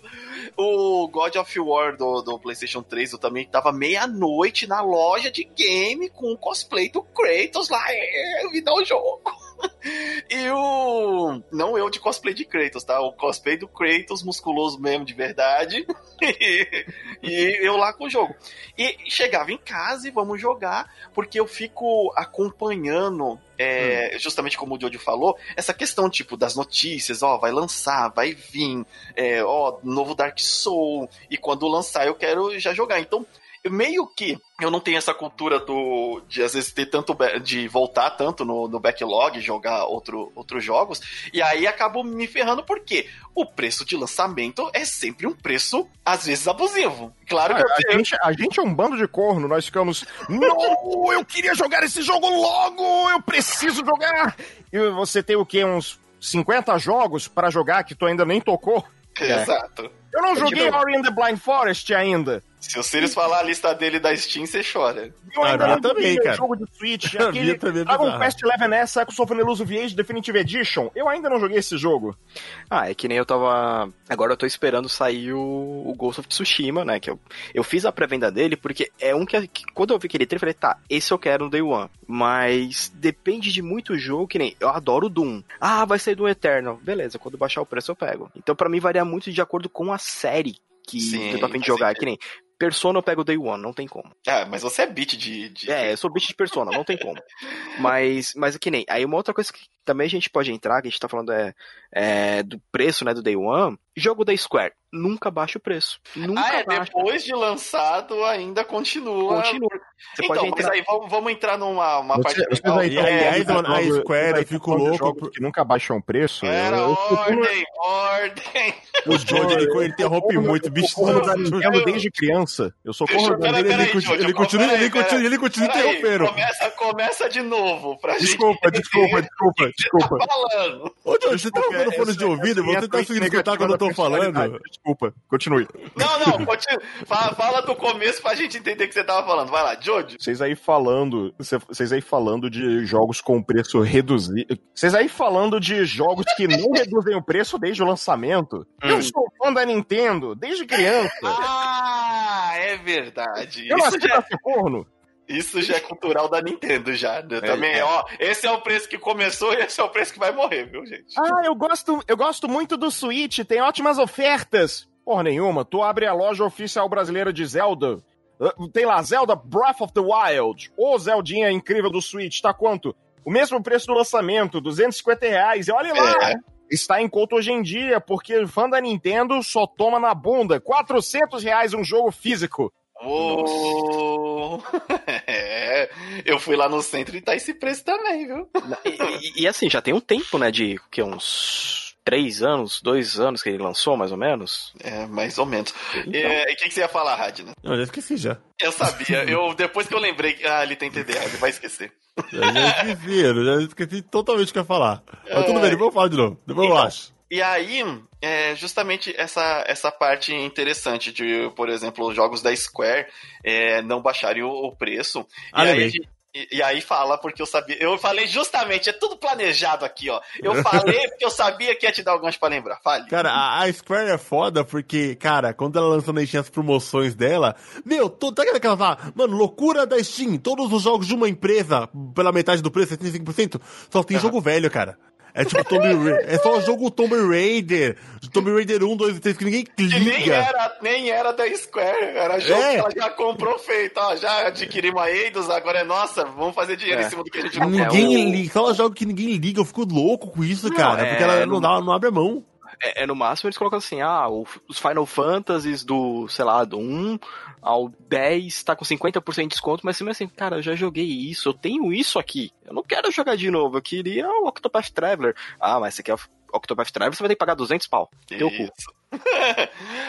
O God of War do, do PlayStation 3 eu também tava meia-noite na loja de game com o cosplay do Kratos lá. É, me dá o um jogo. E o. Não eu de cosplay de Kratos, tá? O cosplay do Kratos, musculoso mesmo, de verdade. e eu lá com o jogo. E chegava em casa e vamos jogar, porque eu fico acompanhando, é, hum. justamente como o Jojo falou, essa questão, tipo, das notícias, ó, vai lançar, vai vir, é, ó, novo Dark Soul, e quando lançar eu quero já jogar. Então, meio que eu não tenho essa cultura do de às vezes ter tanto de voltar tanto no, no backlog, jogar outro, outros jogos, e aí acabo me ferrando porque o preço de lançamento é sempre um preço às vezes abusivo. Claro que ah, a, gente, a gente é um bando de corno, nós ficamos, não, eu queria jogar esse jogo logo, eu preciso jogar. E você tem o quê? Uns 50 jogos para jogar que tu ainda nem tocou? Exato. Eu não joguei Ori and the Blind Forest ainda. Se o Sirius falar a lista dele da Steam, você chora. Eu ainda não também, cara. jogo de Switch, aquele Dragon Quest XI S Echo Sofreneluso VH Definitive Edition. Eu ainda não joguei esse jogo. Ah, é que nem eu tava... Agora eu tô esperando sair o, o Ghost of Tsushima, né? Que eu, eu fiz a pré-venda dele porque é um que, que, quando eu vi aquele trailer, eu falei, tá, esse eu quero no Day One. Mas depende de muito jogo, que nem... Eu adoro Doom. Ah, vai sair do Eternal. Beleza, quando baixar o preço eu pego. Então para mim varia muito de acordo com a série que Sim, eu tô a fim de jogar. Que nem Persona eu pego Day One, não tem como. Ah, mas você é beat de, de. É, eu sou beat de Persona, não tem como. mas, mas é que nem. Aí uma outra coisa que também a gente pode entrar, que a gente tá falando é, é do preço, né, do Day One. Jogo da Square, nunca baixa o preço. Nunca ah, é, baixa. depois de lançado ainda continua. Continua. Você então, entrar... mas aí vamos, vamos entrar numa uma você, parte você legal. e aí, a Square, eu fico louco. Que nunca baixam o preço. Era eu, ordem, eu... ordem. O Johnny, ele, ele interrompe muito, bicho. Eu Nintendo desde criança. Eu sou corno Ele, continua, ele continua, ele continua interrompendo. Começa, começa de novo pra desculpa, gente. Desculpa, desculpa, desculpa, desculpa. Tá falando. Ô, Johnny, você tá usando fone de ouvido? Vou tentar conseguir escutar quando eu tô falando. Desculpa, continue. Não, não, continue. Fala, fala do começo pra gente entender o que você tava falando. Vai lá, Jojo. Vocês aí falando, vocês aí falando de jogos com preço reduzido. Vocês aí falando de jogos que não reduzem o preço desde o lançamento. Hum. Eu sou fã da Nintendo desde criança. Ah, é verdade. Eu nasci já... ser corno. Isso já é cultural da Nintendo, já. Né? também, é. ó, esse é o preço que começou e esse é o preço que vai morrer, viu, gente? Ah, eu gosto, eu gosto muito do Switch, tem ótimas ofertas. Porra nenhuma, tu abre a loja oficial brasileira de Zelda, ah, tem lá, Zelda Breath of the Wild, ou Zeldinha incrível do Switch, tá quanto? O mesmo preço do lançamento, 250 reais, e olha lá, é. está em conta hoje em dia, porque fã da Nintendo só toma na bunda, 400 reais um jogo físico. Oh. é, eu fui lá no centro e tá esse preço também, viu? E, e, e, assim, já tem um tempo, né, de que uns três anos, dois anos que ele lançou, mais ou menos? É, mais ou menos. Então. É, e o que, que, você ia falar, Radna? Eu já esqueci já. Eu sabia, eu, depois que eu lembrei que ah, ele tem TDA, ele vai esquecer. Eu já esqueci, eu já esqueci totalmente o que ia falar. Mas tudo bem, depois eu falo de novo, depois então, eu acho. E aí, é justamente essa, essa parte interessante de, por exemplo, os jogos da Square é, não baixarem o, o preço. Ah, e, aí, e, e, aí fala, porque eu sabia. Eu falei justamente, é tudo planejado aqui, ó. Eu falei porque eu sabia que ia te dar alguns pra lembrar. Fale. Cara, a, a, Square é foda porque, cara, quando ela lançou na Steam as promoções dela, meu, tô, tá aquela fala, mano, loucura da Steam, todos os jogos de uma empresa, pela metade do preço, 75%, só tem uhum. jogo velho, cara. É tipo Tomb Raider. É só o jogo Tomb Raider. Tomb Raider 1, 2 e 3 que ninguém liga. Que nem era, nem era da Square. Era jogo é. que ela já comprou feito. Ó, já adquirimos a Eidos, agora é nossa, vamos fazer dinheiro é. em cima do que a gente não Ninguém quer. liga. Só jogo que ninguém liga. Eu fico louco com isso, não, cara. É, porque ela não, dá, não abre a mão. É, é, no máximo eles colocam assim, ah, os Final Fantasies do, sei lá, do 1 ao 10 tá com 50% de desconto, mas assim, cara, eu já joguei isso, eu tenho isso aqui. Eu não quero jogar de novo, eu queria o Octopath Traveler. Ah, mas você quer Octopath Traveler, você vai ter que pagar 200 pau. Teu cu.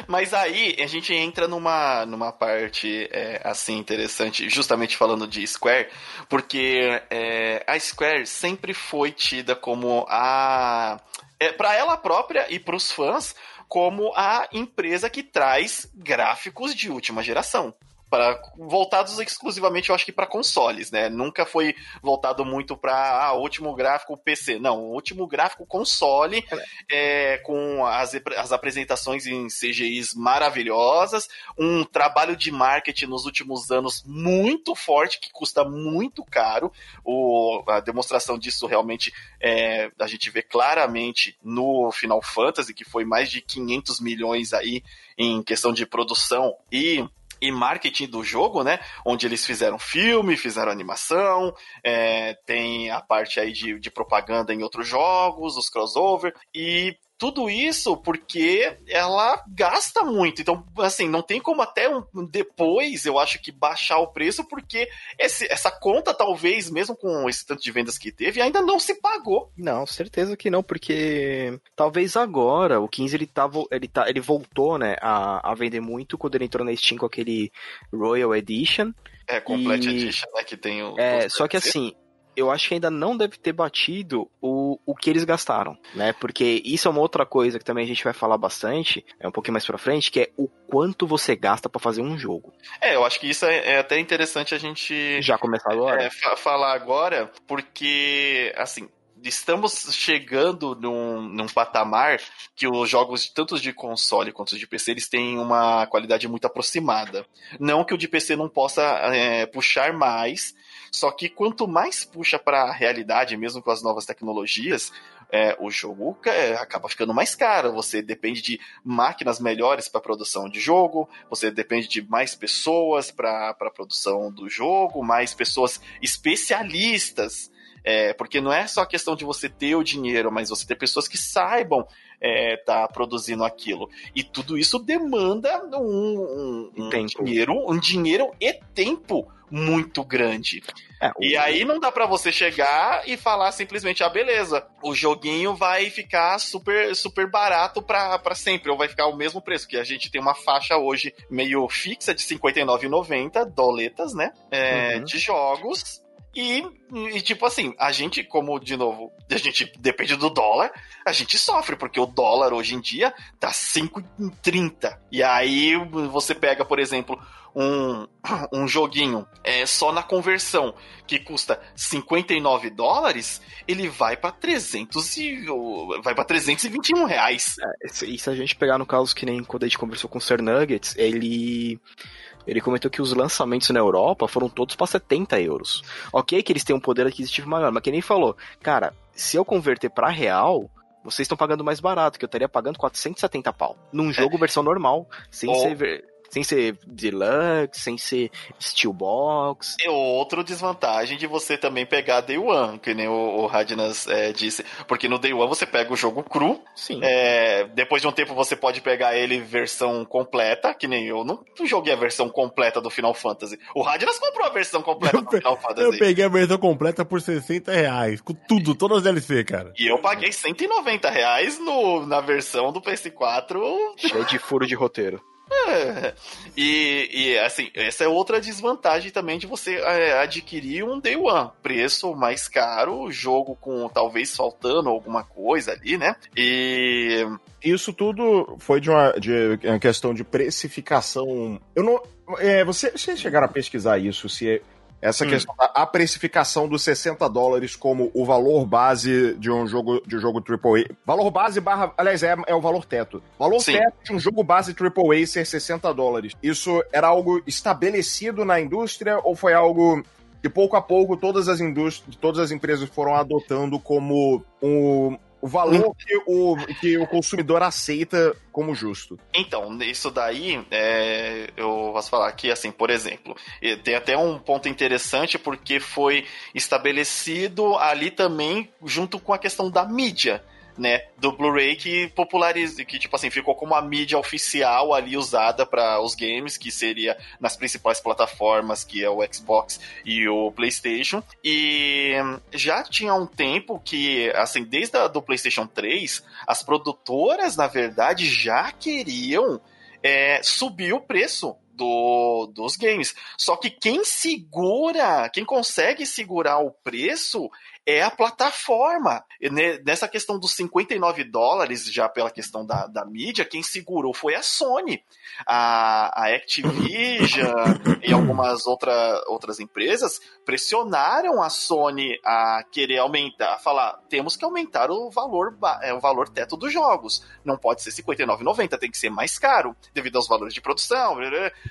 Mas aí a gente entra numa, numa parte é, assim interessante, justamente falando de Square, porque é, a Square sempre foi tida como a. É, para ela própria e para os fãs, como a empresa que traz gráficos de última geração para voltados exclusivamente, eu acho que para consoles, né? Nunca foi voltado muito para ah, último gráfico PC. Não, último gráfico console é, com as, as apresentações em CGIs maravilhosas, um trabalho de marketing nos últimos anos muito forte que custa muito caro. O, a demonstração disso realmente é, a gente vê claramente no Final Fantasy, que foi mais de 500 milhões aí em questão de produção e e marketing do jogo, né? Onde eles fizeram filme, fizeram animação, é, tem a parte aí de, de propaganda em outros jogos, os crossover, e tudo isso porque ela gasta muito. Então, assim, não tem como até um, depois, eu acho que baixar o preço, porque esse, essa conta, talvez, mesmo com esse tanto de vendas que teve, ainda não se pagou. Não, certeza que não, porque talvez agora o 15 ele, tá, ele, tá, ele voltou, né, a, a vender muito quando ele entrou na Steam com aquele Royal Edition. É, Complete e... Edition, né, que tem o... É, só que assim, eu acho que ainda não deve ter batido o, o que eles gastaram, né? Porque isso é uma outra coisa que também a gente vai falar bastante, é um pouquinho mais pra frente, que é o quanto você gasta para fazer um jogo. É, eu acho que isso é, é até interessante a gente... Já começar agora? É, falar agora, porque, assim, estamos chegando num, num patamar que os jogos, tanto de console quanto de PC, eles têm uma qualidade muito aproximada. Não que o de PC não possa é, puxar mais, só que quanto mais puxa para a realidade, mesmo com as novas tecnologias, é, o jogo é, acaba ficando mais caro. Você depende de máquinas melhores para produção de jogo, você depende de mais pessoas para a produção do jogo, mais pessoas especialistas. É, porque não é só questão de você ter o dinheiro, mas você ter pessoas que saibam é, tá produzindo aquilo. E tudo isso demanda um, um, um dinheiro, um dinheiro e tempo muito grande. É, o... E aí não dá para você chegar e falar simplesmente, ah, beleza, o joguinho vai ficar super, super barato para sempre, ou vai ficar o mesmo preço, que a gente tem uma faixa hoje meio fixa de R$ 59,90 doletas, né? É, uhum. De jogos. E, e, tipo assim, a gente, como, de novo, a gente depende do dólar, a gente sofre, porque o dólar hoje em dia tá 5,30. E aí você pega, por exemplo, um, um joguinho é, só na conversão que custa 59 dólares, ele vai para 300 e vai para 321 reais. É, e se a gente pegar no caso que nem quando a gente conversou com o Sir Nuggets, ele ele comentou que os lançamentos na Europa foram todos para 70 euros. Ok que eles têm um poder aquisitivo maior, mas que nem falou, cara, se eu converter para real, vocês estão pagando mais barato, que eu estaria pagando 470 pau. Num é. jogo é. versão normal, sem oh. ser sem ser deluxe, sem ser steelbox. E outra desvantagem de você também pegar Day One, que nem o, o Radnas é, disse. Porque no Day One você pega o jogo cru. Sim. É, depois de um tempo você pode pegar ele versão completa, que nem eu. Não joguei a versão completa do Final Fantasy. O Radnas comprou a versão completa do Final Fantasy. Eu peguei a versão completa por 60 reais. Com tudo, todas as DLC, cara. E eu paguei 190 reais no, na versão do PS4. Cheio de furo de roteiro. É. E, e, assim, essa é outra desvantagem também de você é, adquirir um Day One. Preço mais caro, jogo com talvez faltando alguma coisa ali, né? E. Isso tudo foi de uma, de uma questão de precificação. Eu não. É, você, vocês chegaram a pesquisar isso, se é, essa hum. questão da precificação dos 60 dólares como o valor base de um jogo de jogo AAA. Valor base barra. Aliás, é, é o valor teto. Valor Sim. teto de um jogo base AAA ser 60 dólares. Isso era algo estabelecido na indústria ou foi algo que pouco a pouco todas as indústrias, todas as empresas foram adotando como um, o valor que o, que o consumidor aceita como justo. Então, isso daí, é, eu posso falar aqui, assim, por exemplo, tem até um ponto interessante porque foi estabelecido ali também junto com a questão da mídia né, do Blu-ray que popularizou, que tipo assim, ficou como a mídia oficial ali usada para os games, que seria nas principais plataformas, que é o Xbox e o PlayStation. E já tinha um tempo que, assim, desde a, do PlayStation 3, as produtoras, na verdade, já queriam é, subir o preço do, dos games. Só que quem segura, quem consegue segurar o preço é a plataforma. Nessa questão dos 59 dólares, já pela questão da, da mídia, quem segurou foi a Sony. A, a Activision e algumas outra, outras empresas pressionaram a Sony a querer aumentar, a falar, temos que aumentar o valor, é, o valor teto dos jogos. Não pode ser 59,90, tem que ser mais caro, devido aos valores de produção.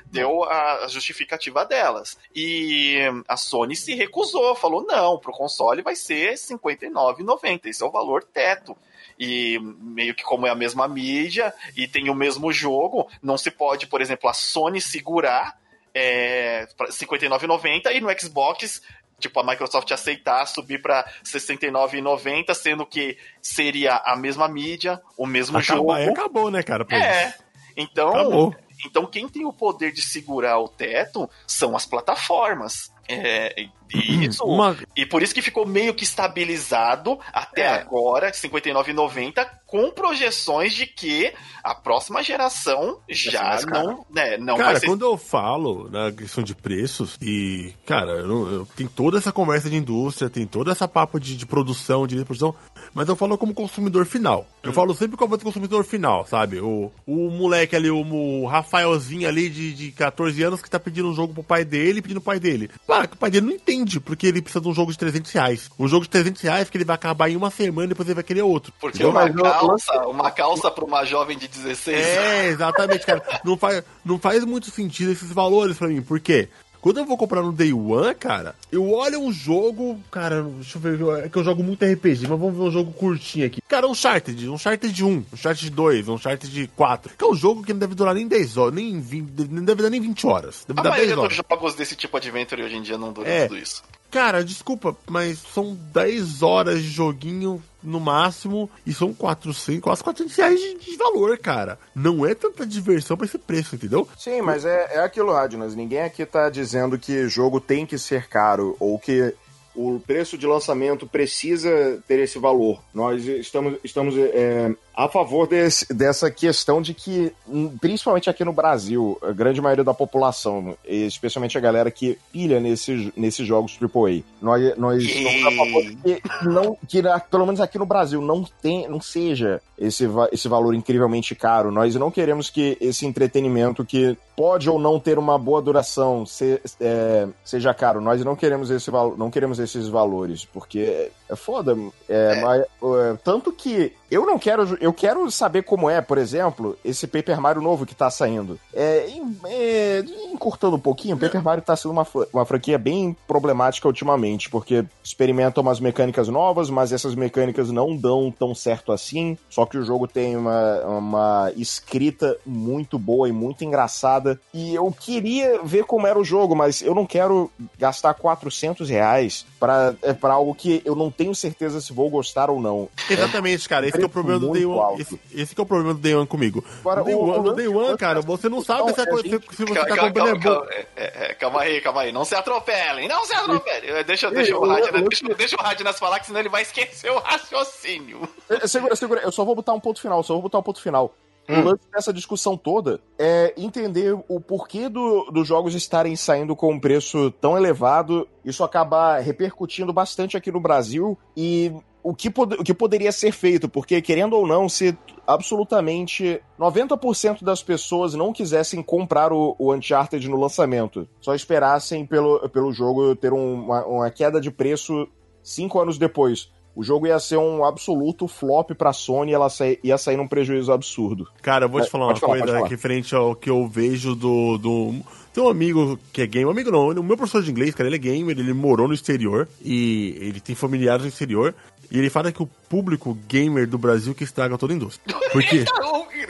Deu a justificativa delas. E a Sony se recusou, falou, não, pro console vai ser R$ 59,90. Esse é o valor teto e meio que como é a mesma mídia e tem o mesmo jogo, não se pode, por exemplo, a Sony segurar é, 59,90 e no Xbox tipo, a Microsoft aceitar subir para 69,90, sendo que seria a mesma mídia, o mesmo Acaba, jogo. Aí acabou, né, cara? É. Então, acabou. então quem tem o poder de segurar o teto são as plataformas. É, isso. Uma... E por isso que ficou meio que estabilizado até é. agora, 59,90, com projeções de que a próxima geração já não, né, não cara, ser... quando eu falo na questão de preços, e, cara, eu, eu, tem toda essa conversa de indústria, tem toda essa papo de, de produção, de produção, mas eu falo como consumidor final. Eu hum. falo sempre como consumidor final, sabe? O, o moleque ali, o, o Rafaelzinho ali de, de 14 anos que tá pedindo um jogo pro pai dele, pedindo pro pai dele. Claro que o pai dele não entende, porque ele precisa de um jogo de 300 reais. Um jogo de 300 reais que ele vai acabar em uma semana e depois ele vai querer outro. Porque uma calça, uma calça pra uma jovem de 16 É, exatamente, cara. Não faz, não faz muito sentido esses valores pra mim. Por quê? Quando eu vou comprar no Day One, cara, eu olho um jogo. Cara, deixa eu ver. É que eu jogo muito RPG, mas vamos ver um jogo curtinho aqui. Cara, um Uncharted, um Uncharted 1, um Uncharted 2, um Uncharted 4. Que é um jogo que não deve durar nem 10 horas, nem 20, não deve dar nem 20 horas. Deve a maioria dos jogos desse tipo de adventure hoje em dia não duram é, tudo isso. Cara, desculpa, mas são 10 horas de joguinho no máximo e são 400, quase 400 reais de, de valor, cara. Não é tanta diversão pra esse preço, entendeu? Sim, mas é, é aquilo, Radnas. Ninguém aqui tá dizendo que jogo tem que ser caro ou que o preço de lançamento precisa ter esse valor. Nós estamos, estamos é, a favor desse, dessa questão de que, hum, principalmente aqui no Brasil, a grande maioria da população, especialmente a galera que pilha nesses, nesses jogos AAA, nós, nós somos a favor de que, não, que pelo menos aqui no Brasil não, tem, não seja esse, esse valor incrivelmente caro. Nós não queremos que esse entretenimento que pode ou não ter uma boa duração se, é, seja caro. Nós não queremos, esse, não queremos esses valores, porque é foda. É, é. Mas, é, tanto que eu não quero. Eu quero saber como é, por exemplo, esse Paper Mario novo que tá saindo. É, é, encurtando um pouquinho, Paper Mario tá sendo uma, uma franquia bem problemática ultimamente, porque experimenta umas mecânicas novas, mas essas mecânicas não dão tão certo assim. Só que o jogo tem uma, uma escrita muito boa e muito engraçada. E eu queria ver como era o jogo, mas eu não quero gastar 400 reais pra, é, pra algo que eu não tenho certeza se vou gostar ou não. Exatamente, cara. Esse é o problema do Day One. Esse, esse é o problema do Day One comigo. Agora, Day, One, no Day One, cara, você não sabe se, a, se, se você tá comprando é bom. É, calma aí, calma aí. Não se atropelem, não se atropelem. Deixa, deixa, o Radnas, deixa, deixa o Radnas falar, que senão ele vai esquecer o raciocínio. Segura, segura. Eu só vou botar um ponto final, só vou botar um ponto final. O hum. lance dessa discussão toda é entender o porquê do, dos jogos estarem saindo com um preço tão elevado. Isso acaba repercutindo bastante aqui no Brasil e o que, o que poderia ser feito, porque querendo ou não, se absolutamente 90% das pessoas não quisessem comprar o, o, Uncharted no lançamento, só esperassem pelo, pelo jogo ter um, uma, uma queda de preço cinco anos depois o jogo ia ser um absoluto flop pra Sony e ela ia sair num prejuízo absurdo. Cara, eu vou te falar uma falar, coisa referente ao que eu vejo do, do. Tem um amigo que é gamer, um amigo não, o meu professor de inglês, cara, ele é gamer, ele morou no exterior e ele tem familiares no exterior. E ele fala que o público gamer do Brasil que estraga toda a indústria. Porque.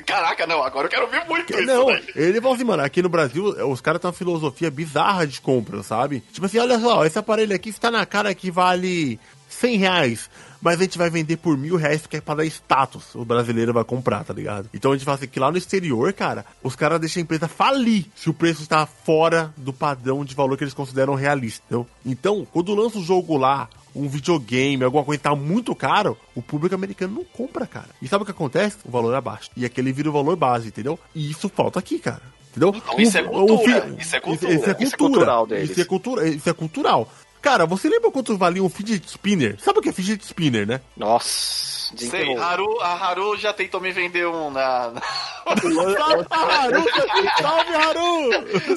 Caraca, não, agora eu quero ver muito isso. Não, né? ele fala assim, mano, aqui no Brasil, os caras têm uma filosofia bizarra de compra, sabe? Tipo assim, olha só, esse aparelho aqui está na cara que vale 100 reais. Mas a gente vai vender por mil reais porque é pra dar status. O brasileiro vai comprar, tá ligado? Então a gente fala assim que lá no exterior, cara, os caras deixam a empresa falir se o preço está fora do padrão de valor que eles consideram realista. Entendeu? Então, quando lança o jogo lá, um videogame, alguma coisa que tá muito caro, o público americano não compra, cara. E sabe o que acontece? O valor é baixo. E aquele vira o valor base, entendeu? E isso falta aqui, cara. Entendeu? Então, isso, é cultura, isso é cultura. Isso, é cultura. Isso é cultural deles. Isso é, cultura, isso é cultural. Cara, você lembra quanto valia um fidget spinner? Sabe o que é fidget spinner, né? Nossa. Sei, Haru, a Haru já tentou me vender um na. na... Haru, salve, Haru!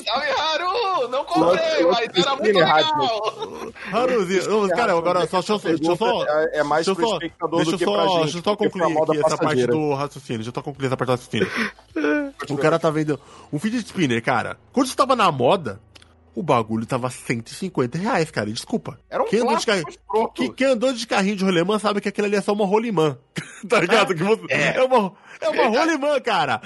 Salve, Haru! Não comprei, mas era muito legal! Haruzinho, cara, agora só, deixa, eu só. É mais deixa pro espectador do que pra gente. Deixa eu só concluir aqui essa parte do raciocínio. Deixa eu só concluir essa parte do raciocínio. o cara tá vendo um fidget spinner, cara. Quando estava na moda, o bagulho tava 150 reais, cara. Desculpa. Era um quem andou, de carrinho, que, quem andou de carrinho de rolemã sabe que aquilo ali é só uma rolimã. tá ligado? É, que você, é. é uma, é uma rolimã, cara.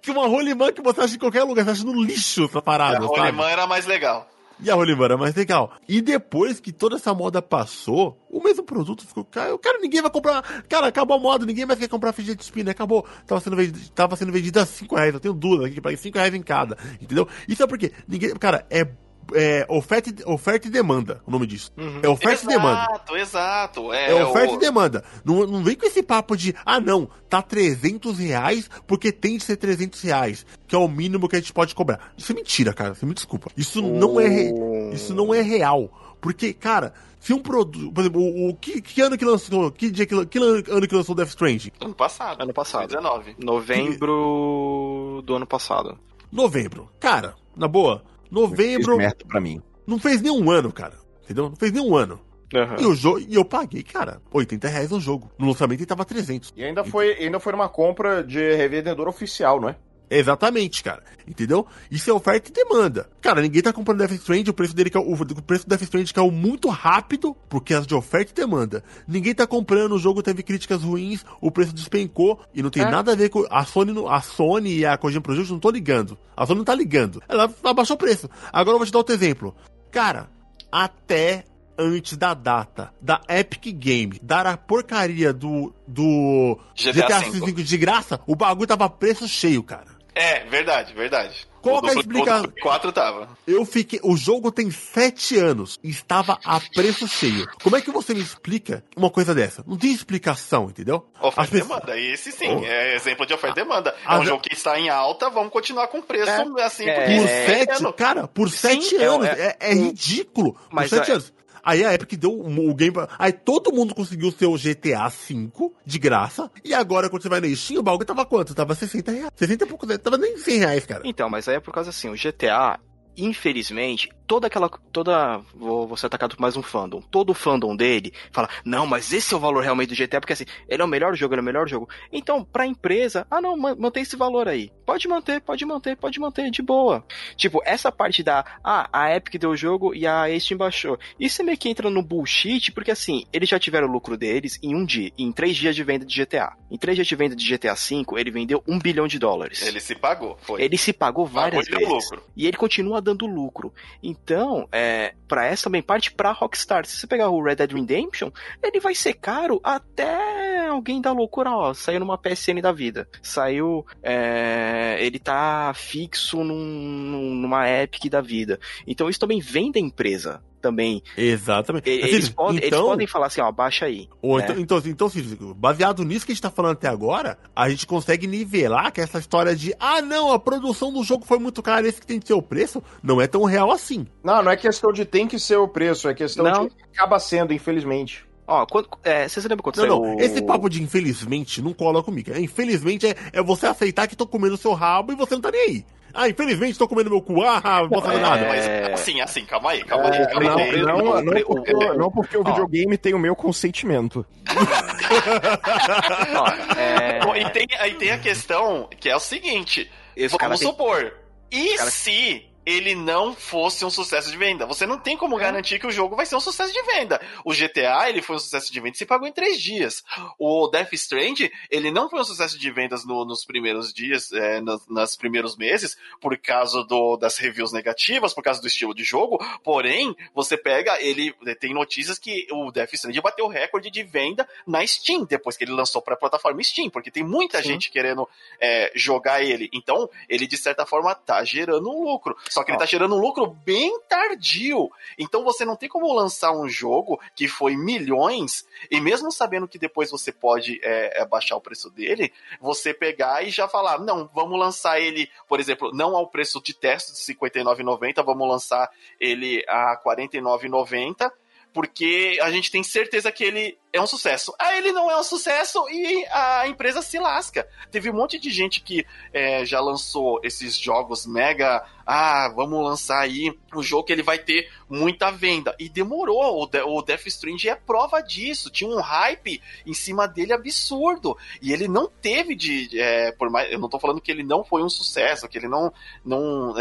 Que uma rolimã que você acha em qualquer lugar. Você acha no lixo essa parada. A rolimã era mais legal. E a rolimã era mais legal. E depois que toda essa moda passou, o mesmo produto ficou. Cara, ninguém vai comprar. Cara, acabou a moda, ninguém mais quer comprar fidget spinner. Acabou. Tava sendo vendido, tava sendo a 5 reais. Eu tenho duas aqui, paguei 5 reais em cada. Entendeu? Isso é porque ninguém. Cara, é é, oferta, oferta e demanda, o nome disso. Uhum. É oferta exato, e demanda. Exato, exato. É, é oferta o... e demanda. Não, não vem com esse papo de, ah não, tá 300 reais porque tem de ser 300 reais, que é o mínimo que a gente pode cobrar. Isso é mentira, cara, você me desculpa. Isso, oh. não, é, isso não é real. Porque, cara, se um produto. Por exemplo, o, o que, que, ano que lançou. Que dia que, que ano que lançou Death Stranding? Ano passado. Ano passado. 19. Novembro do ano passado. Novembro. Cara, na boa, Novembro. para mim. Não fez nem um ano, cara. Entendeu? Não fez nem um ano. Uhum. E, o jogo, e eu paguei, cara, 80 reais no jogo. No lançamento ele tava 300. E ainda foi, ainda foi uma compra de revendedor oficial, não é? Exatamente, cara. Entendeu? Isso é oferta e demanda. Cara, ninguém tá comprando Death Stranding, o preço dele caiu, o preço do Death Stranding caiu muito rápido, porque é de oferta e demanda. Ninguém tá comprando, o jogo teve críticas ruins, o preço despencou, e não tem é. nada a ver com a Sony, a Sony e a Kojima Project não tô ligando. A Sony não tá ligando. Ela abaixou o preço. Agora eu vou te dar outro exemplo. Cara, até antes da data da Epic Game dar a porcaria do, do GTA, GTA V de graça, o bagulho tava preço cheio, cara. É, verdade, verdade. Qual que é a explicação? 4 tava. Eu fiquei. O jogo tem 7 anos e estava a preço cheio. Como é que você me explica uma coisa dessa? Não tem explicação, entendeu? Oferta e pessoas... demanda. Esse sim, oh. é exemplo de oferta e demanda. É um jogo que está em alta, vamos continuar com preço é, assim. É, por 7, cara, por 7 é, anos. É, é, ridículo. Mas por 7 é- anos. Aí a Epic deu o game. Aí todo mundo conseguiu o seu GTA V de graça. E agora, quando você vai na Steam, o bagulho tava quanto? Tava 60 reais. 60 e pouco, tava nem 100 reais, cara. Então, mas aí é por causa assim, o GTA, infelizmente, toda aquela. toda. Vou, vou ser atacado por mais um fandom. Todo o fandom dele fala: não, mas esse é o valor realmente do GTA, porque assim, ele é o melhor jogo, ele é o melhor jogo. Então, pra empresa, ah não, mantém esse valor aí. Pode manter, pode manter, pode manter, de boa. Tipo, essa parte da. Ah, a Epic deu o jogo e a Steam baixou. Isso é meio que entra no bullshit, porque assim, eles já tiveram o lucro deles em um dia, em três dias de venda de GTA. Em três dias de venda de GTA V, ele vendeu um bilhão de dólares. Ele se pagou, foi. Ele se pagou várias pagou vezes. Lucro. E ele continua dando lucro. Então, é, para essa também parte pra Rockstar. Se você pegar o Red Dead Redemption, ele vai ser caro até alguém dar loucura, ó, saiu numa PSN da vida. Saiu, é, ele tá fixo num, numa Epic da vida. Então isso também vem da empresa também. Exatamente. Eles, assim, podem, então, eles podem falar assim, ó, baixa aí. Ou né? então, então, então, baseado nisso que a gente tá falando até agora, a gente consegue nivelar que essa história de, ah, não, a produção do jogo foi muito cara, esse que tem que ser o preço, não é tão real assim. Não, não é questão de tem que ser o preço, é questão não. de acaba sendo, infelizmente. Ó, quando, é, você lembra quando não, saiu... Não, esse papo de infelizmente não cola comigo. Infelizmente é, é você aceitar que tô comendo seu rabo e você não tá nem aí. Ah, infelizmente tô comendo meu cu. Ah, não posso fazer é... nada. Mas assim, assim, calma aí, calma aí. Calma não, aí. Não, não, não, porque, não porque o videogame tem o meu consentimento. Ó, é... Bom, e tem, aí tem a questão que é o seguinte: Esse vamos supor, tem... e se ele não fosse um sucesso de venda. Você não tem como é. garantir que o jogo vai ser um sucesso de venda. O GTA, ele foi um sucesso de venda e se pagou em três dias. O Death Strand, ele não foi um sucesso de vendas no, nos primeiros dias, é, nos, nos, primeiros meses, por causa do, das reviews negativas, por causa do estilo de jogo. Porém, você pega, ele tem notícias que o Death Strand bateu o recorde de venda na Steam, depois que ele lançou para a plataforma Steam, porque tem muita Sim. gente querendo é, jogar ele. Então, ele de certa forma tá gerando um lucro. Só que ele tá gerando um lucro bem tardio. Então você não tem como lançar um jogo que foi milhões, e mesmo sabendo que depois você pode é, é, baixar o preço dele, você pegar e já falar: não, vamos lançar ele, por exemplo, não ao preço de teste de R$ 59,90, vamos lançar ele a R$ 49,90 porque a gente tem certeza que ele é um sucesso. Aí ele não é um sucesso e a empresa se lasca. Teve um monte de gente que é, já lançou esses jogos mega. Ah, vamos lançar aí um jogo que ele vai ter muita venda. E demorou. O, De o Death Stranding é prova disso. Tinha um hype em cima dele absurdo. E ele não teve de. É, por mais, eu não tô falando que ele não foi um sucesso, que ele não. não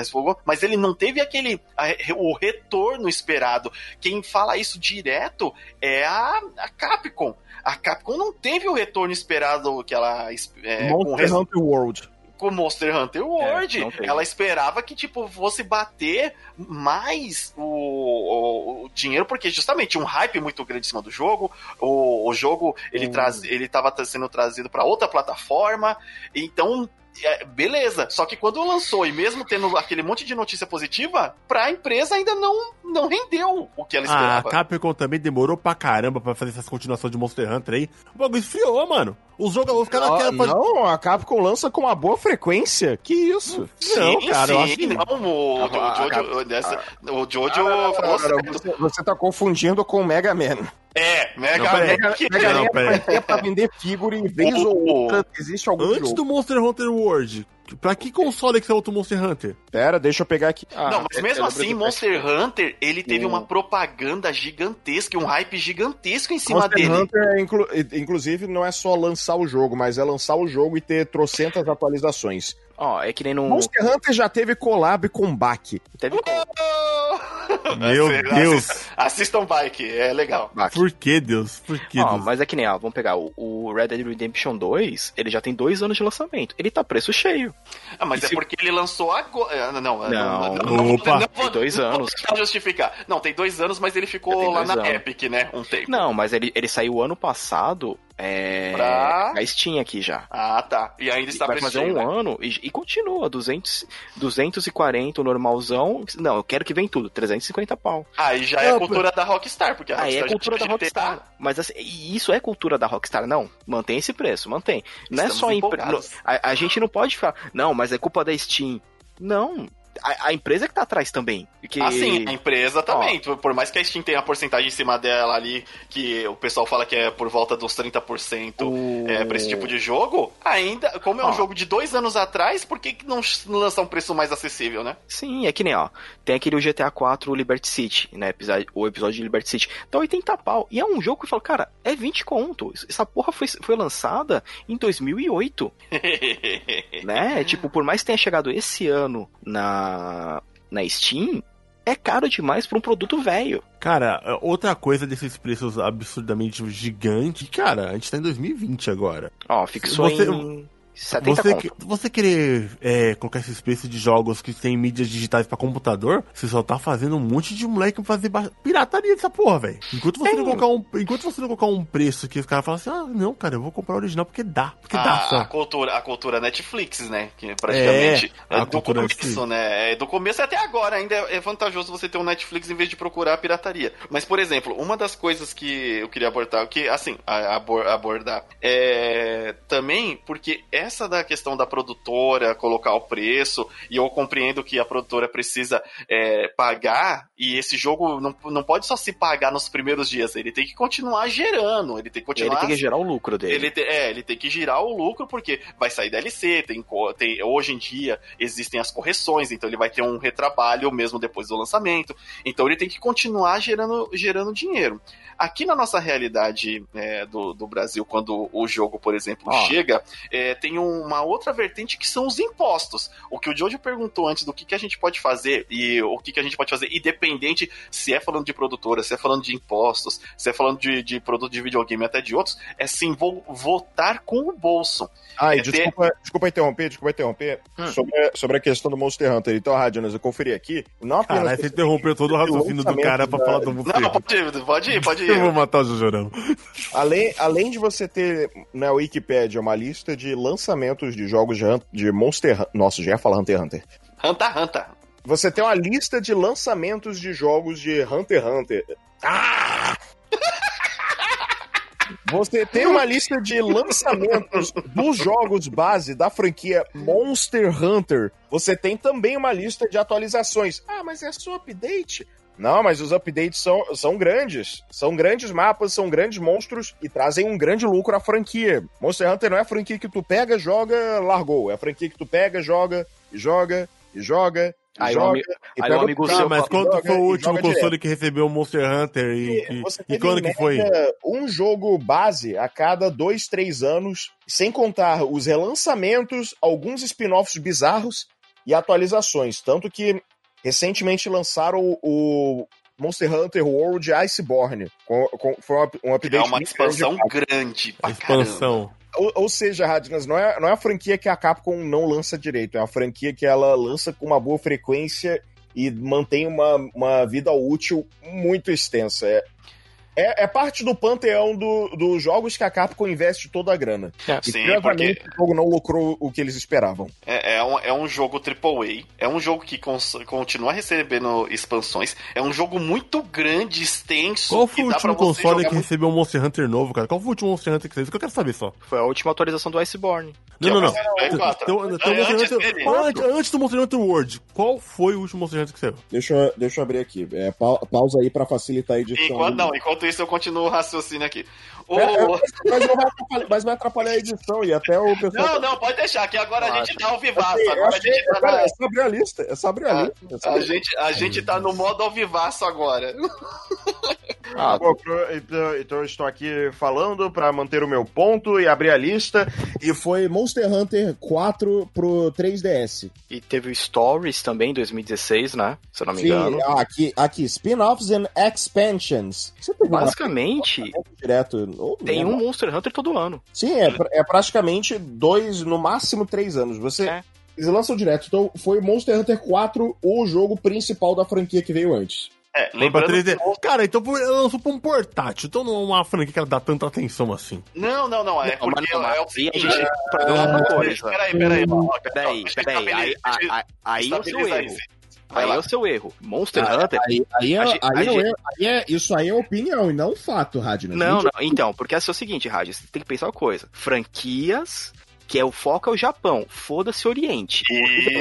mas ele não teve aquele. o retorno esperado. Quem fala isso direto é a, a Capcom. A Capcom não teve o retorno esperado que ela. É, Monster Hunter World com Monster Hunter World. É, ela esperava que, tipo, fosse bater mais o, o, o, dinheiro, porque justamente um hype muito grande em cima do jogo. O, o jogo, ele, hum. traz, ele tava sendo trazido para outra plataforma. Então, é, beleza. Só que quando lançou, e mesmo tendo aquele monte de notícia positiva, pra empresa ainda não, não rendeu o que ela ah, esperava. Ah, a Capcom também demorou pra caramba pra fazer essas continuações de Monster Hunter aí. O bagulho esfriou, mano. Os, joga... os caras querem fazer. Não, a Capcom lança com uma boa frequência. Que isso? Sim, não, cara, sim, eu acho que não. O, o, o Jojo, o falou você, você tá confundindo com o Mega Man. É, Mega Man. Mega, Mega Man é pra vender figura em vez ou outra. Existe algum Antes jogo. do Monster Hunter World, Pra que console que você é outro Monster Hunter? Pera, deixa eu pegar aqui. Ah, não, mas mesmo assim, Monster Hunter, ele teve uma propaganda gigantesca, um hype gigantesco em cima Monster dele. Monster Hunter, inclu inclusive, não é só lançar o jogo, mas é lançar o jogo e ter trocentas atualizações. Ó, oh, é que nem no. Monster Hunter já teve collab com Bak. Teve collab. Meu Deus! Assistam Bike, é legal. Baki. Por que, Deus? Por que, oh, Deus? Mas é que nem, ó, vamos pegar o, o, Red Dead Redemption 2, ele já tem dois anos de lançamento. Ele tá preço cheio. Ah, mas e é se... porque ele lançou agora. Não, não, não. não, Opa. não tem dois anos. Não justificar. Não, tem dois anos, mas ele ficou lá na anos. Epic, né? Um tempo. Não, mas ele, ele saiu ano passado é, pra... a Steam aqui já. Ah, tá. E ainda está Vai fazer um né? ano e, e, continua, 200, 240 o normalzão. Não, eu quero que vem tudo, 350 pau. Aí já é cultura da Rockstar, porque a Aí é cultura da Rockstar. Ter... Mas assim, isso é cultura da Rockstar, não. Mantém esse preço, mantém. Não Estamos é só... Impre... A, a gente não pode falar, não, mas é culpa da Steam. Não, a, a, empresa que tá atrás também. Que... Ah, sim, a empresa também. Ó, por mais que a Steam tenha a porcentagem em cima dela ali, que o pessoal fala que é por volta dos 30% o... é, pra esse tipo de jogo, ainda, como é um ó. jogo de dois anos atrás, por que não lançar um preço mais acessível, né? Sim, é que nem, ó, tem aquele GTA 4 Liberty City, né, o episódio de Liberty City. Tá 80 pau. E é um jogo que eu falo, cara, é 20 conto. Essa porra foi, foi lançada em 2008. né? Tipo, por mais que tenha chegado esse ano na na, Steam é caro demais para um produto velho. Cara, outra coisa desses preços absurdamente gigantes, cara, a gente tá em 2020 agora. Ó, fixou Você... em 70 você, você querer é, colocar esses preços de jogos que tem mídias digitais para computador, você só tá fazendo um monte de moleque fazer pirataria dessa porra, velho. Enquanto você não colocar um, enquanto você não colocar um preço que os caras falam assim: "Ah, não, cara, eu vou comprar o original porque dá, porque a, dá só". A cultura, a cultura Netflix, né, que praticamente é, é do começo, né? É, do começo até agora ainda é vantajoso você ter um Netflix em vez de procurar a pirataria. Mas por exemplo, uma das coisas que eu queria abordar, que assim, abordar é também porque essa da questão da produtora colocar o preço, e eu compreendo que a produtora precisa é, pagar, e esse jogo não, não pode só se pagar nos primeiros dias, ele tem que continuar gerando, ele tem que continuar. Ele tem que gerar o lucro dele. Ele te, é, ele tem que girar o lucro, porque vai sair DLC, tem, tem, hoje em dia existem as correções, então ele vai ter um retrabalho mesmo depois do lançamento. Então ele tem que continuar gerando, gerando dinheiro. Aqui na nossa realidade é, do, do Brasil, quando o jogo, por exemplo, oh. chega, é, tem uma outra vertente que são os impostos. O que o Jojo perguntou antes do que, que a gente pode fazer e o que, que a gente pode fazer, independente se é falando de produtora, se é falando de impostos, se é falando de, de produto de videogame até de outros, é sim vo votar com o bolso. Ah, e é desculpa, ter... desculpa interromper, desculpa interromper. Hum. Sobre, sobre a questão do Monster Hunter. Então, Rádio, eu conferi aqui. Não apenas. Caralho, você interrompeu todo o raciocínio do cara pra da... falar do Monster Não, pode ir, pode ir, pode ir. Eu vou matar o Jojorão. Além, além de você ter na Wikipedia uma lista de lançamentos de jogos de, de Monster Hunter. Nossa, já ia falar Hunter x Hunter. Hunter x Hunter. Você tem uma lista de lançamentos de jogos de Hunter x Hunter. Ah! Você tem uma lista de lançamentos dos jogos base da franquia Monster Hunter. Você tem também uma lista de atualizações. Ah, mas é só update? Não, mas os updates são, são grandes. São grandes mapas, são grandes monstros e trazem um grande lucro à franquia. Monster Hunter não é a franquia que tu pega, joga, largou. É a franquia que tu pega, joga, joga, e joga, Aí joga, amigo, aí o amigo seu, mas quando foi o último console direto. que recebeu o Monster Hunter e, e, e quando que foi? Um jogo base a cada dois, três anos, sem contar os relançamentos, alguns spin-offs bizarros e atualizações. Tanto que recentemente lançaram o Monster Hunter World Iceborne. Com, com, foi um update. É uma expansão grande. Pra expansão. Caramba. Ou, ou seja, Radnas, não é, não é a franquia que a Capcom não lança direito, é a franquia que ela lança com uma boa frequência e mantém uma, uma vida útil muito extensa. É, é, é, parte do panteão dos do jogos que a Capcom investe toda a grana. É. E Sim, porque... o jogo não lucrou o que eles esperavam. É, é, um, é um jogo AAA, é um jogo que continua recebendo expansões, é um jogo muito grande, extenso. Qual foi o último console que recebeu um Monster Hunter novo, cara? Qual foi o último Monster Hunter que você Isso que eu quero saber só. Foi a última atualização do Iceborne. Não, não, não. Antes, do Monster Hunter World, qual foi o último Monster Hunter que saiu? Deixa, deixa eu abrir aqui. É, pausa aí pra facilitar a edição. Enquanto, não, enquanto enquanto isso eu continuo o raciocínio aqui. O... É, é, mas, não vai atrapalhar, mas vai atrapalhar a edição e até o pessoal. Não, não, pode deixar, que agora a gente tá ao vivaço. Assim, agora a gente tá na... É só abrir a lista, é só abrir a, a lista. A, gente, a gente tá no modo ao vivaço agora. Ah, bom, então, então eu estou aqui falando para manter o meu ponto e abrir a lista. E foi Monster Hunter 4 pro 3DS. E teve o Stories também, em 2016, né? Se eu não me Sim, engano. Aqui, aqui spin-offs and expansions. Basicamente, direto, tem um Monster Hunter todo ano. Sim, é, é praticamente dois, no máximo três anos. Você. É. Eles lançam direto. Então, foi Monster Hunter 4 o jogo principal da franquia que veio antes. É, lembrando 3D. Que... Cara, então ela lançou pra um portátil, então não é uma franquia que ela dá tanta atenção assim. Não, não, não, é não, porque não, é o seguinte... É, peraí, peraí, peraí, peraí, aí, aí, aí é o seu erro. Aí é o seu erro. Monster ah, Hunter. Aí, aí, é, aí, é, aí é, isso aí é opinião e não fato, Radner. Não, não, então, porque é o seguinte, Radner, você tem que pensar uma coisa. Franquias, que é o foco é o Japão. Foda-se Oriente.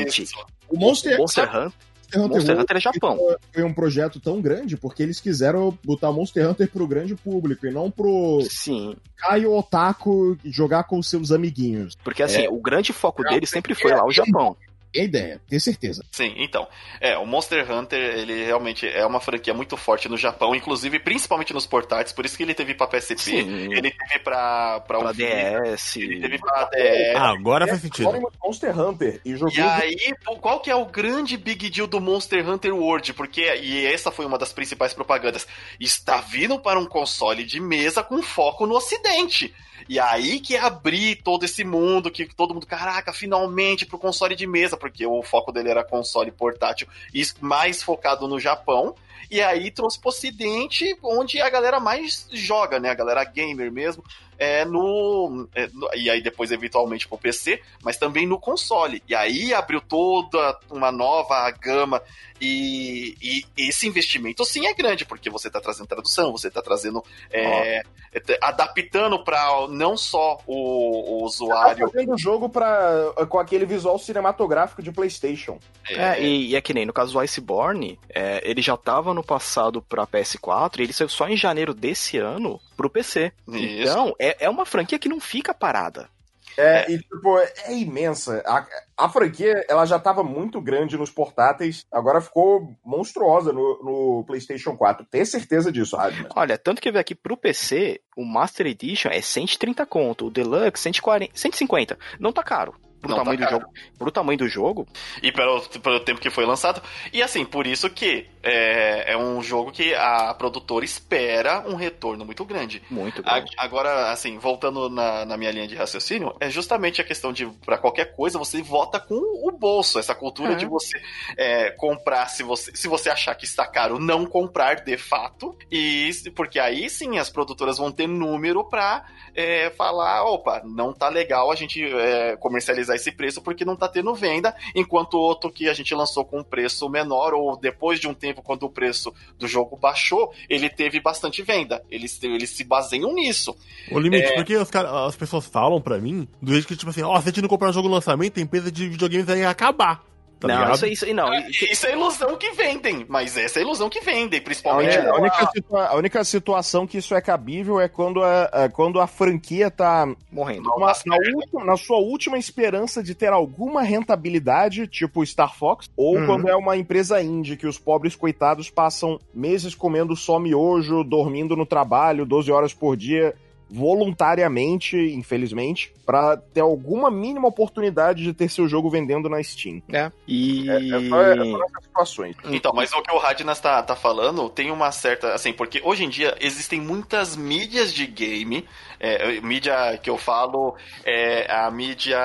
Isso. O Monster, Monster Hunter. Monster Hunter, Monster Hunter é Japão. Foi um projeto tão grande porque eles quiseram botar Monster Hunter pro grande público e não pro Sim. Caio Otaku jogar com seus amiguinhos. Porque assim, é. o grande foco dele sempre foi lá o Japão é ideia, tenho certeza. Sim, então. É, o Monster Hunter, ele realmente é uma franquia muito forte no Japão, inclusive principalmente nos portáteis, por isso que ele teve pra PSP, Sim. ele teve pra, pra, pra DS. Ele teve pra DS. Ah, agora faz sentido. Monster Hunter. E, e aí, qual que é o grande big deal do Monster Hunter World? Porque, e essa foi uma das principais propagandas, está vindo para um console de mesa com foco no ocidente. E aí que abrir todo esse mundo, que todo mundo, caraca, finalmente pro console de mesa, porque o foco dele era console portátil e mais focado no Japão. E aí trouxe pro ocidente, onde a galera mais joga, né? A galera gamer mesmo é, no, é, no, E aí depois, eventualmente, pro PC, mas também no console. E aí abriu toda uma nova gama. E, e esse investimento sim é grande, porque você está trazendo tradução, você está trazendo. É, oh. adaptando para não só o, o usuário. Tá fazendo o jogo pra, com aquele visual cinematográfico de PlayStation. É, é e, e, é que nem no caso do Iceborne, é, ele já estava no passado para PS4 e ele saiu só em janeiro desse ano pro PC. Isso. Então, é, é uma franquia que não fica parada. É, e tipo, é imensa. A, a franquia, ela já estava muito grande nos portáteis, agora ficou monstruosa no, no PlayStation 4. Tem certeza disso, Radman? Olha, tanto que veio aqui pro PC, o Master Edition é 130 conto, o Deluxe 140, 150. Não tá caro pro, tamanho tá do jogo, pro tamanho do jogo. E pelo, pelo tempo que foi lançado. E assim, por isso que é, é um jogo que a produtora espera um retorno muito grande. Muito grande. A, agora, assim, voltando na, na minha linha de raciocínio, é justamente a questão de, para qualquer coisa, você vota com o bolso. Essa cultura é. de você é, comprar, se você, se você achar que está caro, não comprar de fato. E porque aí sim as produtoras vão ter número pra é, falar: opa, não tá legal a gente é, comercializar esse preço porque não está tendo venda, enquanto o outro que a gente lançou com um preço menor, ou depois de um tempo, quando o preço do jogo baixou, ele teve bastante venda. Eles, eles se baseiam nisso. O limite, é... porque cara, as pessoas falam para mim, do jeito que, tipo assim, ó, oh, se a gente não comprar um jogo no lançamento, a empresa de videogames vai acabar. Tá não, ligado? isso, isso, não, é, isso é ilusão que vendem, mas essa é a ilusão que vendem, principalmente. É, a, única situa a, única situação que isso é cabível é quando a, a quando a franquia tá morrendo. Uma, na, última, na, sua última esperança de ter alguma rentabilidade, tipo Star Fox, ou uhum. quando é uma empresa indie que os pobres coitados passam meses comendo só miojo, dormindo no trabalho, 12 horas por dia voluntariamente, infelizmente, para ter alguma mínima oportunidade de ter seu jogo vendendo na Steam. É. E. É, é, só, é só essas situações. Então, mas o que o Radnas tá, tá falando tem uma certa. Assim, porque hoje em dia existem muitas mídias de game. É, mídia que eu falo é a mídia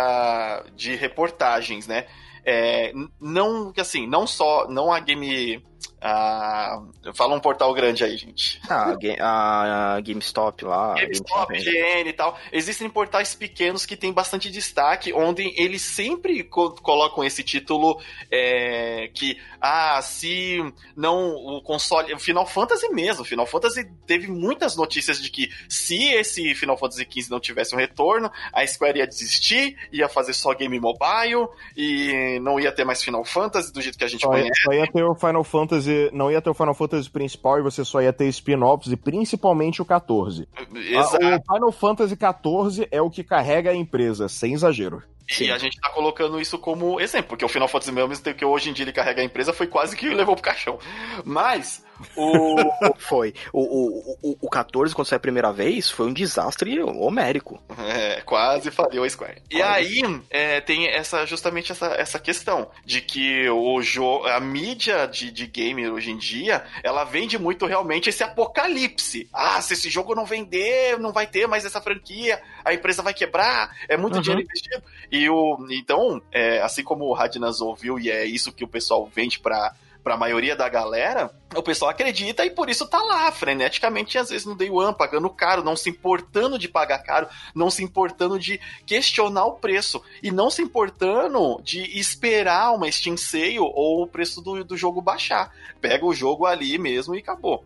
de reportagens, né? É, não, assim, não só, não a game ah, fala um portal grande aí, gente. Ah, a, a GameStop lá. GameStop, GN e tal. Existem portais pequenos que têm bastante destaque, onde eles sempre co colocam esse título é, que, ah, se não o console. O Final Fantasy mesmo. Final Fantasy teve muitas notícias de que se esse Final Fantasy XV não tivesse um retorno, a Square ia desistir, ia fazer só game mobile e não ia ter mais Final Fantasy do jeito que a gente só conhece. Só ia ter o Final Fantasy não ia ter o Final Fantasy principal e você só ia ter spin-offs e principalmente o 14. Exato. O Final Fantasy 14 é o que carrega a empresa, sem exagero. Sim. E a gente tá colocando isso como exemplo, porque o Final Fantasy mesmo que hoje em dia ele carrega a empresa foi quase que levou pro caixão. Mas o. foi. O, o, o, o 14, quando saiu a primeira vez, foi um desastre homérico. É, quase faliu a Square. E aí é, tem essa, justamente essa, essa questão de que o jogo, a mídia de, de game hoje em dia, ela vende muito realmente esse apocalipse. Ah, se esse jogo não vender, não vai ter mais essa franquia, a empresa vai quebrar, é muito uhum. dinheiro investido. E o, então, é, assim como o Radnas ouviu, e é isso que o pessoal vende para a maioria da galera, o pessoal acredita e por isso tá lá, freneticamente, às vezes no day one, pagando caro, não se importando de pagar caro, não se importando de questionar o preço e não se importando de esperar uma Steam Sale ou o preço do, do jogo baixar. Pega o jogo ali mesmo e acabou.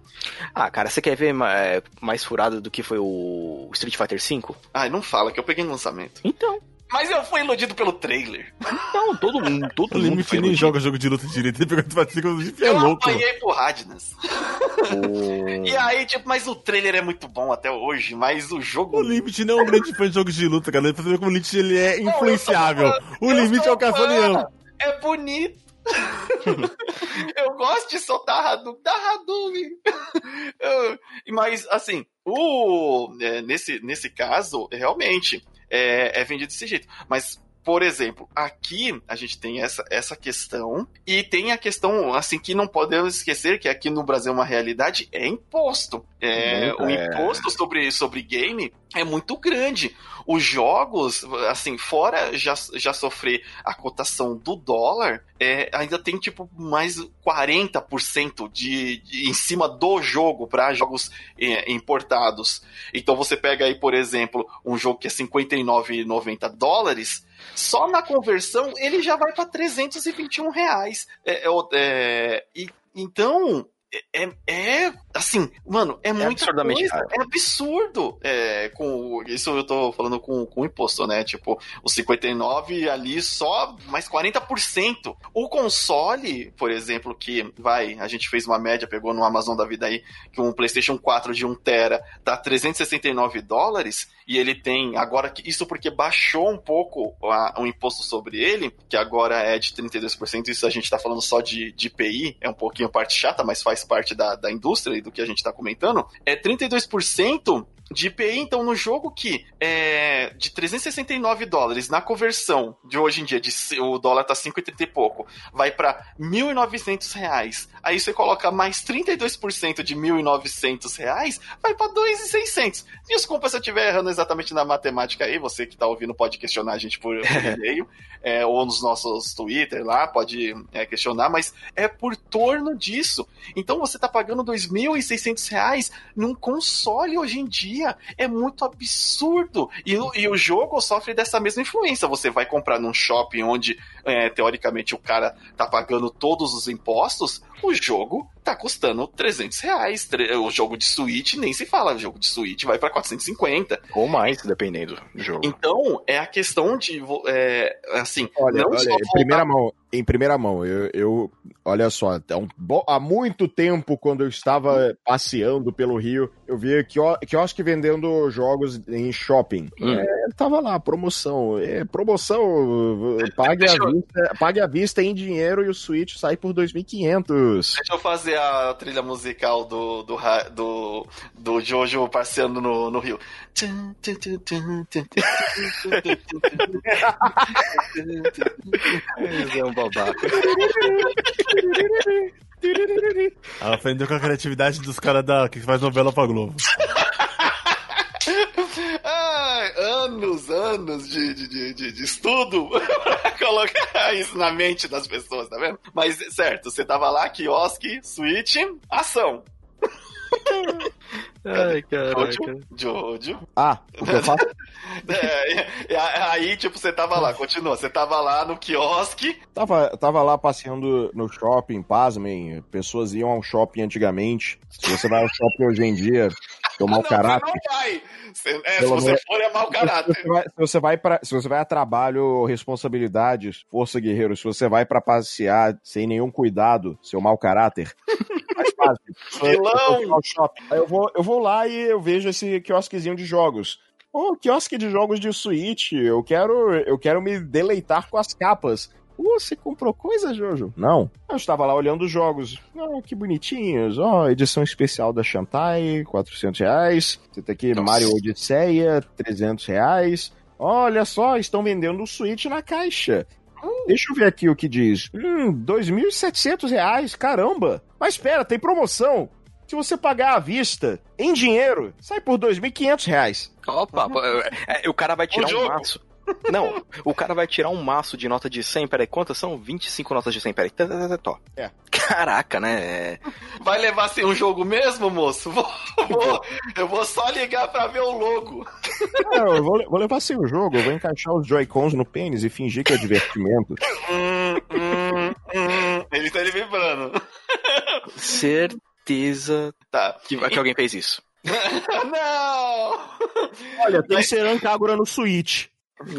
Ah, cara, você quer ver mais, mais furado do que foi o Street Fighter V? Ah, não fala que eu peguei no lançamento. Então. Mas eu fui iludido pelo trailer. Não, todo mundo, todo o mundo. O nem joga jogo de luta direito, ele pegou de é Eu louco. apanhei pro Radnas. Oh. e aí, tipo, mas o trailer é muito bom até hoje, mas o jogo. O Limit não é um grande fã de jogos de luta, cara. Pra ver como o Limit ele é influenciável. o Limite é o Caçolião. É bonito. eu gosto de soltar Hadouken, dá Hadouken. mas, assim, o, é, nesse, nesse caso, realmente, é, é vendido desse jeito. Mas por exemplo, aqui a gente tem essa, essa questão e tem a questão, assim, que não podemos esquecer que aqui no Brasil uma realidade é imposto. É, o é. imposto sobre, sobre game é muito grande. Os jogos, assim, fora já, já sofrer a cotação do dólar, é, ainda tem tipo mais 40% de, de em cima do jogo para jogos é, importados. Então você pega aí, por exemplo, um jogo que é 59,90 dólares, só na conversão ele já vai para 321 reais. É, é, é, e, então, é, é, assim, mano, é, é muito absurdamente coisa, caro. É absurdo. É, com isso eu tô falando com, com imposto, né? Tipo, o 59 ali só mais 40%. O console, por exemplo, que vai, a gente fez uma média, pegou no Amazon da vida aí, que um PlayStation 4 de 1 tera tá 369 dólares e ele tem agora isso porque baixou um pouco a, o imposto sobre ele, que agora é de 32%, isso a gente tá falando só de, de IPI, é um pouquinho parte chata, mas faz parte da, da indústria e do que a gente tá comentando, é 32% de IPI, então, no jogo que é de 369 dólares na conversão de hoje em dia, de, o dólar tá 5,30 e pouco, vai para 1.900 reais. Aí você coloca mais 32% de 1.900 reais, vai para 2.600. Desculpa se eu estiver errando exatamente na matemática aí, você que tá ouvindo pode questionar a gente por e-mail, é, ou nos nossos Twitter lá, pode é, questionar, mas é por torno disso. Então você tá pagando 2.600 reais num console hoje em dia é muito absurdo. E, e o jogo sofre dessa mesma influência. Você vai comprar num shopping onde é, teoricamente o cara tá pagando todos os impostos, o jogo tá custando 300 reais. O jogo de Switch nem se fala, o jogo de Switch vai para 450. Ou mais, dependendo do jogo. Então, é a questão de, é, assim... Olha, olha em primeira mão, em primeira mão, eu, eu olha só, há, um, há muito tempo, quando eu estava passeando pelo Rio, eu via quiosque vendendo jogos em shopping. Hum. É, tava lá, promoção. É, promoção, pague a, vista, pague a vista em dinheiro e o Switch sai por 2.500. Deixa eu fazer a trilha musical do, do, do, do Jojo passeando no, no Rio. é um babaca. Ela aprendeu com a criatividade dos caras da que faz novela pra Globo. Anos, anos de, de, de, de estudo pra colocar isso na mente das pessoas, tá vendo? Mas, certo, você tava lá, quiosque, switch, ação. Ai, caraca. Jojo. Ah, o que eu faço? é, aí, tipo, você tava lá, continua. Você tava lá no quiosque. Tava, tava lá passeando no shopping, pasmem. Pessoas iam ao shopping antigamente. Se você vai ao shopping hoje em dia, é mau caráter. Não vai. Se, é, se você for, é mau caráter. Se você, vai, se você vai para, se você vai a trabalho, responsabilidades, força guerreiro, se você vai para passear sem nenhum cuidado, seu mau caráter. mais fácil. Vilão! Eu, eu, vou, eu vou lá e eu vejo esse quiosquezinho de jogos. Oh, quiosque de jogos de Switch. Eu quero, eu quero me deleitar com as capas. Uh, você comprou coisa, Jojo? Não. Eu estava lá olhando os jogos. Oh, que bonitinhos. Ó, oh, edição especial da Shantai, 400 reais. Você tem aqui Nossa. Mario Odisseia, 300 reais. Olha só, estão vendendo o Switch na caixa. Hum, deixa eu ver aqui o que diz. Hum, 2.700 reais, caramba. Mas espera, tem promoção. Se você pagar à vista, em dinheiro, sai por 2.500 reais. Opa, é, é, o cara vai tirar um maço. Não, o cara vai tirar um maço de nota de 100, peraí, quantas são? 25 notas de 100, peraí. Tó. É. Caraca, né? Vai levar assim um jogo mesmo, moço? Vou, vou, eu vou só ligar pra ver o logo. Não, eu vou, vou levar assim o jogo, eu vou encaixar os Joy-Cons no pênis e fingir que é divertimento. hum, hum, hum. Ele tá ali vibrando. Certeza tá. que, que alguém fez isso. Não! Olha, tem Mas... Serancagura no Switch.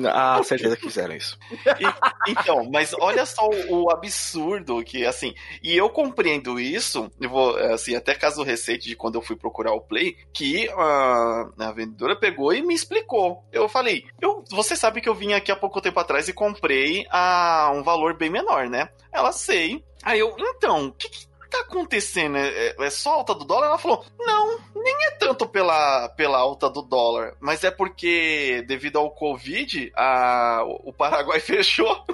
Ah, certeza que fizeram isso. E, então, mas olha só o, o, absurdo que, assim, e eu compreendo isso, eu vou, assim, até caso recente de quando eu fui procurar o Play, que a, a vendedora pegou e me explicou. Eu falei, eu, você sabe que eu vim aqui há pouco tempo atrás e comprei a um valor bem menor, né? Ela sei. Aí eu, então, o que, que tá acontecendo? É, é, é, só alta do dólar? Ela falou: não, nem é tanto pela, pela alta do dólar, mas é porque, devido ao Covid, a, o Paraguai fechou.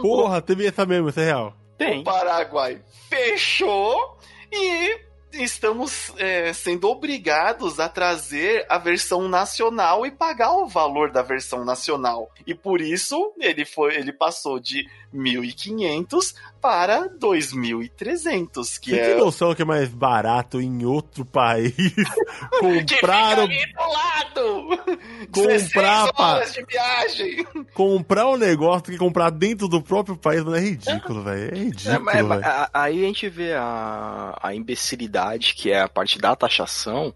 Porra, teve essa mesmo, isso é real. Tem. O Paraguai fechou e estamos é, sendo obrigados a trazer a versão nacional e pagar o valor da versão nacional. E por isso ele foi, ele passou de 1.500 para 2.300, que Você é... tem noção que é mais barato em outro país comprar que fica do lado. comprar horas de viagem. comprar um negócio que comprar dentro do próprio país, mas é ridículo, velho. É ridículo, é, mas, Aí a gente vê a, a imbecilidade que é a parte da taxação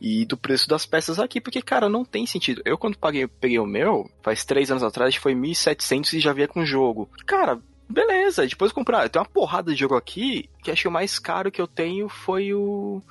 e do preço das peças aqui, porque, cara, não tem sentido. Eu, quando paguei, peguei o meu, faz três anos atrás, foi 1.700 e já via com jogo. Cara, beleza, depois comprar. Eu tenho uma porrada de jogo aqui, que acho que o mais caro que eu tenho foi o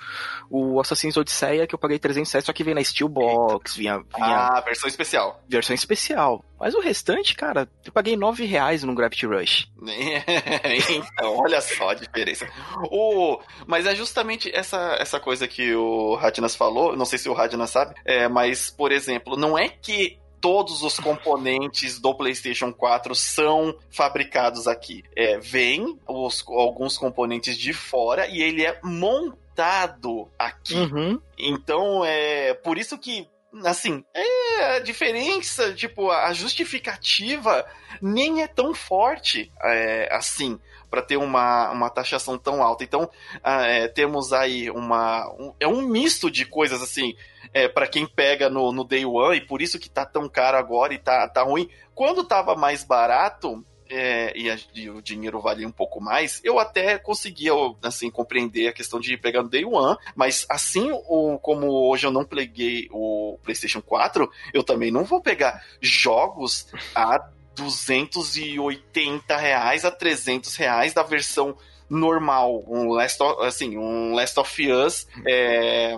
o Assassin's Odisseia, que eu paguei 307, só que vem na Steelbox, vinha, vinha... Ah, versão especial. Versão especial. Mas o restante, cara, eu paguei 9 reais no Gravity Rush. então, olha só a diferença. O... Mas é justamente essa, essa coisa que o Radinas falou, não sei se o Radinas sabe, é, mas, por exemplo, não é que todos os componentes do PlayStation 4 são fabricados aqui. É, vem os, alguns componentes de fora e ele é montado aqui. Uhum. Então é por isso que assim, é a diferença, tipo, a justificativa nem é tão forte é, assim para ter uma, uma taxação tão alta. Então, ah, é, temos aí uma. Um, é um misto de coisas assim. É, para quem pega no, no Day One, e por isso que tá tão caro agora e tá, tá ruim. Quando tava mais barato, é, e, a, e, o dinheiro valia um pouco mais, eu até conseguia, assim, compreender a questão de pegar no Day One, mas assim o, como hoje eu não peguei o PlayStation 4, eu também não vou pegar jogos a 280 reais a 300 reais da versão normal, um Last of, assim, um Last of Us é,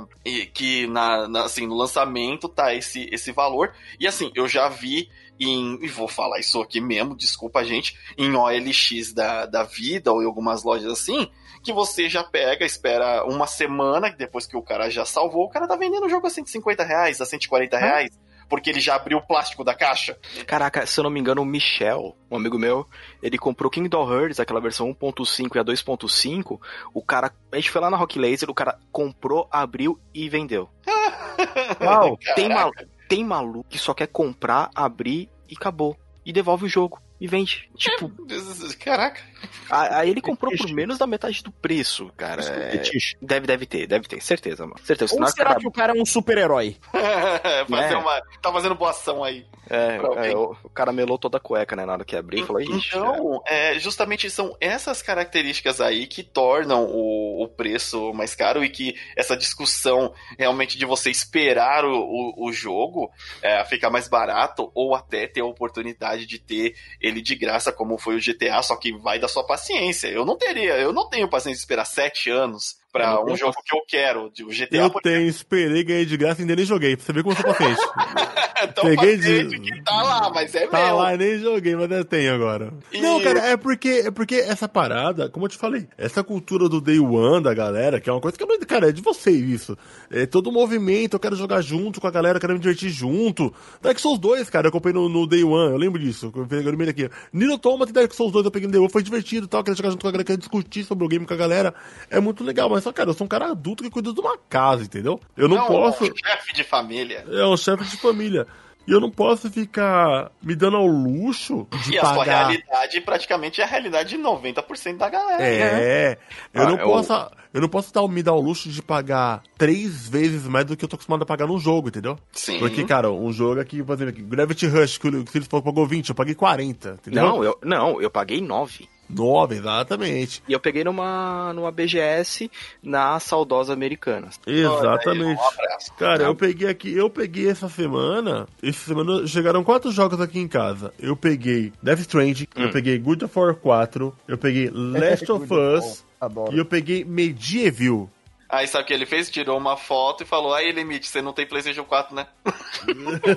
que na, na, assim, no lançamento tá esse, esse valor. E assim, eu já vi em, e vou falar isso aqui mesmo, desculpa gente, em OLX da, da vida ou em algumas lojas assim, que você já pega, espera uma semana, depois que o cara já salvou, o cara tá vendendo o jogo a 150 reais, a 140 reais. Porque ele já abriu o plástico da caixa. Caraca, se eu não me engano, o Michel, um amigo meu, ele comprou Kingdom Hearts, aquela versão 1.5 e a 2.5. O cara, a gente foi lá na Rock Laser, o cara comprou, abriu e vendeu. Uau, tem, mal tem maluco que só quer comprar, abrir e acabou. E devolve o jogo e vende. Tipo. Caraca. Aí ele comprou por menos da metade do preço, cara. É... Deve, deve ter, deve ter, certeza, mano. Certeza. Ou será cara... que o cara é um super-herói? Fazer é. uma... Tá fazendo boa ação aí. É, é o, o, cara melou toda a cueca, né? Na hora que abriu, falou, Ixi, Então, é, justamente são essas características aí que tornam o, o, preço mais caro e que essa discussão realmente de você esperar o, o, o jogo é, ficar mais barato ou até ter a oportunidade de ter ele de graça, como foi o GTA, só que vai da sua paciência. Eu não teria, eu não tenho paciência de esperar sete anos pra um jogo que eu quero. O GTA eu tenho, esperei, ganhei de graça e ainda nem joguei. Pra você ver como eu sou paciente. então, Peguei de... que tá lá, mas é Tá meu. lá, nem joguei, mas eu tenho agora. E... Não, cara, é porque, é porque essa parada, como eu te falei, essa cultura do Day One da galera, que é uma coisa que, cara, é de vocês isso. É todo o movimento, eu quero jogar junto com a galera, eu quero me divertir junto. Dark Souls 2, cara, eu comprei no, no Day One, eu lembro disso. Eu peguei aqui. Nino Automata e Dark Souls 2 eu peguei no Day One, foi divertido e tal, quero jogar junto com a galera, quero discutir sobre o game com a galera. É muito legal, mas só, cara, eu sou um cara adulto que cuida de uma casa, entendeu? Eu não, não posso. É um chefe de família. É um chefe de família. E eu não posso ficar me dando ao luxo de e pagar... E a sua realidade praticamente é a realidade de 90% da galera. É, né? eu, ah, não eu... posso, eu não posso dar, me dar o luxo de pagar três vezes mais do que eu tô acostumado a pagar num jogo, entendeu? Sim. Porque, cara, um jogo aqui, por exemplo, Gravity Rush, que o Felipe pagou 20, eu paguei 40, entendeu? Não, eu, não, eu paguei 9. Nova, exatamente. E eu peguei numa, numa BGS na saudosa Americanas. Exatamente. Um Cara, eu peguei aqui, eu peguei essa semana. Essa semana chegaram quatro jogos aqui em casa. Eu peguei Death Stranding, hum. eu peguei Good of War 4, eu peguei Last of Us e eu peguei Medieval. Aí sabe o que ele fez? Tirou uma foto e falou: Aí, Limite, você não tem PlayStation 4, né?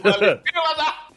Falei,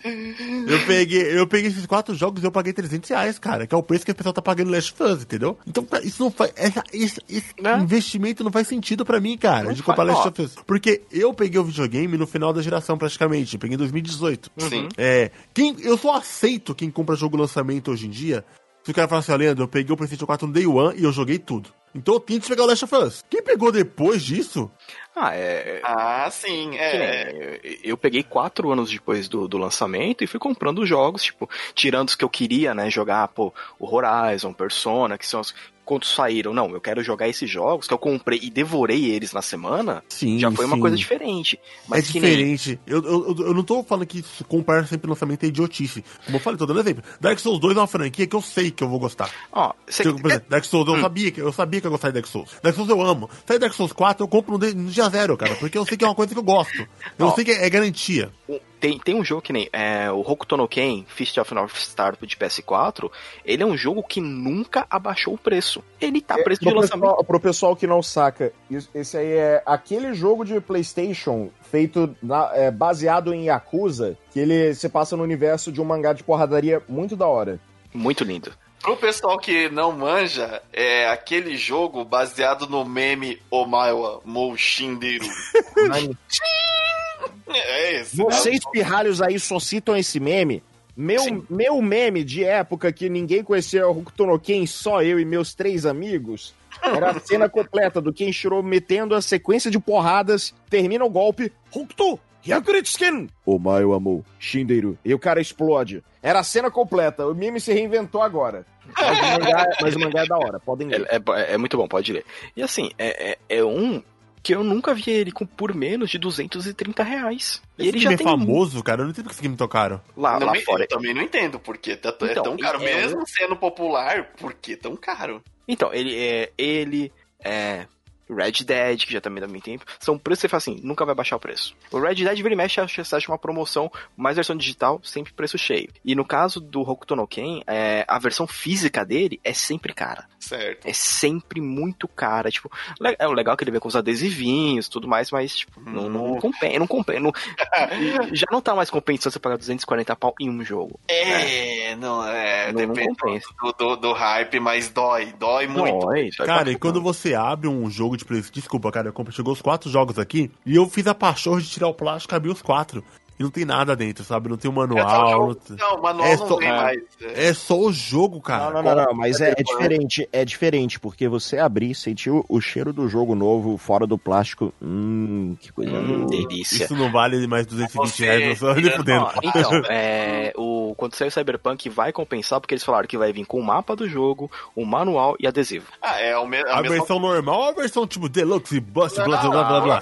eu peguei, eu peguei esses quatro jogos e eu paguei 300 reais, cara, que é o preço que o pessoal tá pagando no Last of Us, entendeu? Então, isso não faz. Essa, esse, esse né? investimento não faz sentido pra mim, cara, não de comprar Last of Us. Porque eu peguei o videogame no final da geração, praticamente. peguei em 2018. Sim. É, quem, eu só aceito quem compra jogo lançamento hoje em dia se o cara falar assim, Leandro, eu peguei o PlayStation 4 no Day One e eu joguei tudo. Então eu tento pegar o Last of Us. Quem pegou depois disso? Ah, é. Ah, sim. É. Eu peguei quatro anos depois do, do lançamento e fui comprando jogos, tipo, tirando os que eu queria, né? Jogar, pô, o Horizon, Persona, que são os quando saíram, não, eu quero jogar esses jogos que eu comprei e devorei eles na semana, sim, já foi sim. uma coisa diferente. Mas é diferente. Nem... Eu, eu, eu não tô falando que comprar sempre lançamento é idiotice. Como eu falei, tô dando exemplo. Dark Souls 2 é uma franquia que eu sei que eu vou gostar. Ó, você... Por exemplo, Dark Souls, eu, hum. sabia que, eu sabia que eu gostava de Dark Souls. Dark Souls eu amo. Sai Dark Souls 4, eu compro no, dia zero, cara, porque eu sei que é uma coisa que eu gosto. Eu sei que é, é garantia. Tem, tem um jogo que nem é, o Hokuto no Ken, Fist of North Star de PS4, ele é um jogo que nunca abaixou o preço. Ele tá é, preço de lançamento. Pessoal, pro pessoal que não saca, esse aí é aquele jogo de PlayStation feito na, é, baseado em Yakuza, que ele se passa no universo de um mangá de porradaria muito da hora. Muito lindo. Pro pessoal que não manja, é aquele jogo baseado no meme Omaiwa Moushinderu. É esse. Vocês né? pirralhos aí só citam esse meme. Meu, meu meme de época que ninguém conhecia o Hokuto no Ken, só eu e meus três amigos, era a cena completa do Kenshiro metendo a sequência de porradas, termina o golpe, Hokuto, Hyakuretsuken! O Maio amou, Shinderu. E o cara explode. Era a cena completa, o meme se reinventou agora. Mas o mangá, mas o mangá é da hora, podem ler. É, é, é muito bom, pode ler. E assim, é, é, é um que eu nunca vi ele com por menos de 230 reais. E ele já é tem famoso, cara. Eu não entendo que esse game tão caro. Lá, lá me, fora. Eu também não entendo porque tá, é então, é tão caro. É Mesmo sendo popular, por que tão caro? Então, ele é. Ele é. Red Dead, que já também dá muito tempo, são preços que você fala assim, nunca vai baixar o preço. O Red Dead vira e mexe, você acha uma promoção, mais versão digital, sempre preço cheio. E no caso do Hokuto no Ken, é, a versão física dele é sempre cara. Certo. É sempre muito cara. Tipo, é o legal que ele vem com os adesivinhos tudo mais, mas, tipo, hum. não, não compensa. Não compensa não, já não tá mais compensando você pagar 240 pau em um jogo. É, né? não, é. Não, depende não compensa. Do, do, do, hype, mas dói. Dói muito. Dói, dói cara, e quando você abre um jogo de. Desculpa, cara, eu chegou os quatro jogos aqui e eu fiz a pachorra de tirar o plástico e abrir os quatro e não tem nada dentro, sabe? Não tem um manual. É não, não, manual é não só, tem mais. É. é só o jogo, cara. Não, não, não, não mas é, é, diferente, é diferente, porque você abrir, sentir o, o, cheiro do jogo novo fora do plástico, hum, que coisa hum, delícia. Isso não vale mais 220 você, reais, não só de fudendo. Então, é, o, quando sair o Cyberpunk vai compensar, porque eles falaram que vai vir com o mapa do jogo, o manual e adesivo. Ah, é o me a, a mesma... versão normal ou a versão tipo Deluxe, Bust, blá, blá, blá, blá, blá.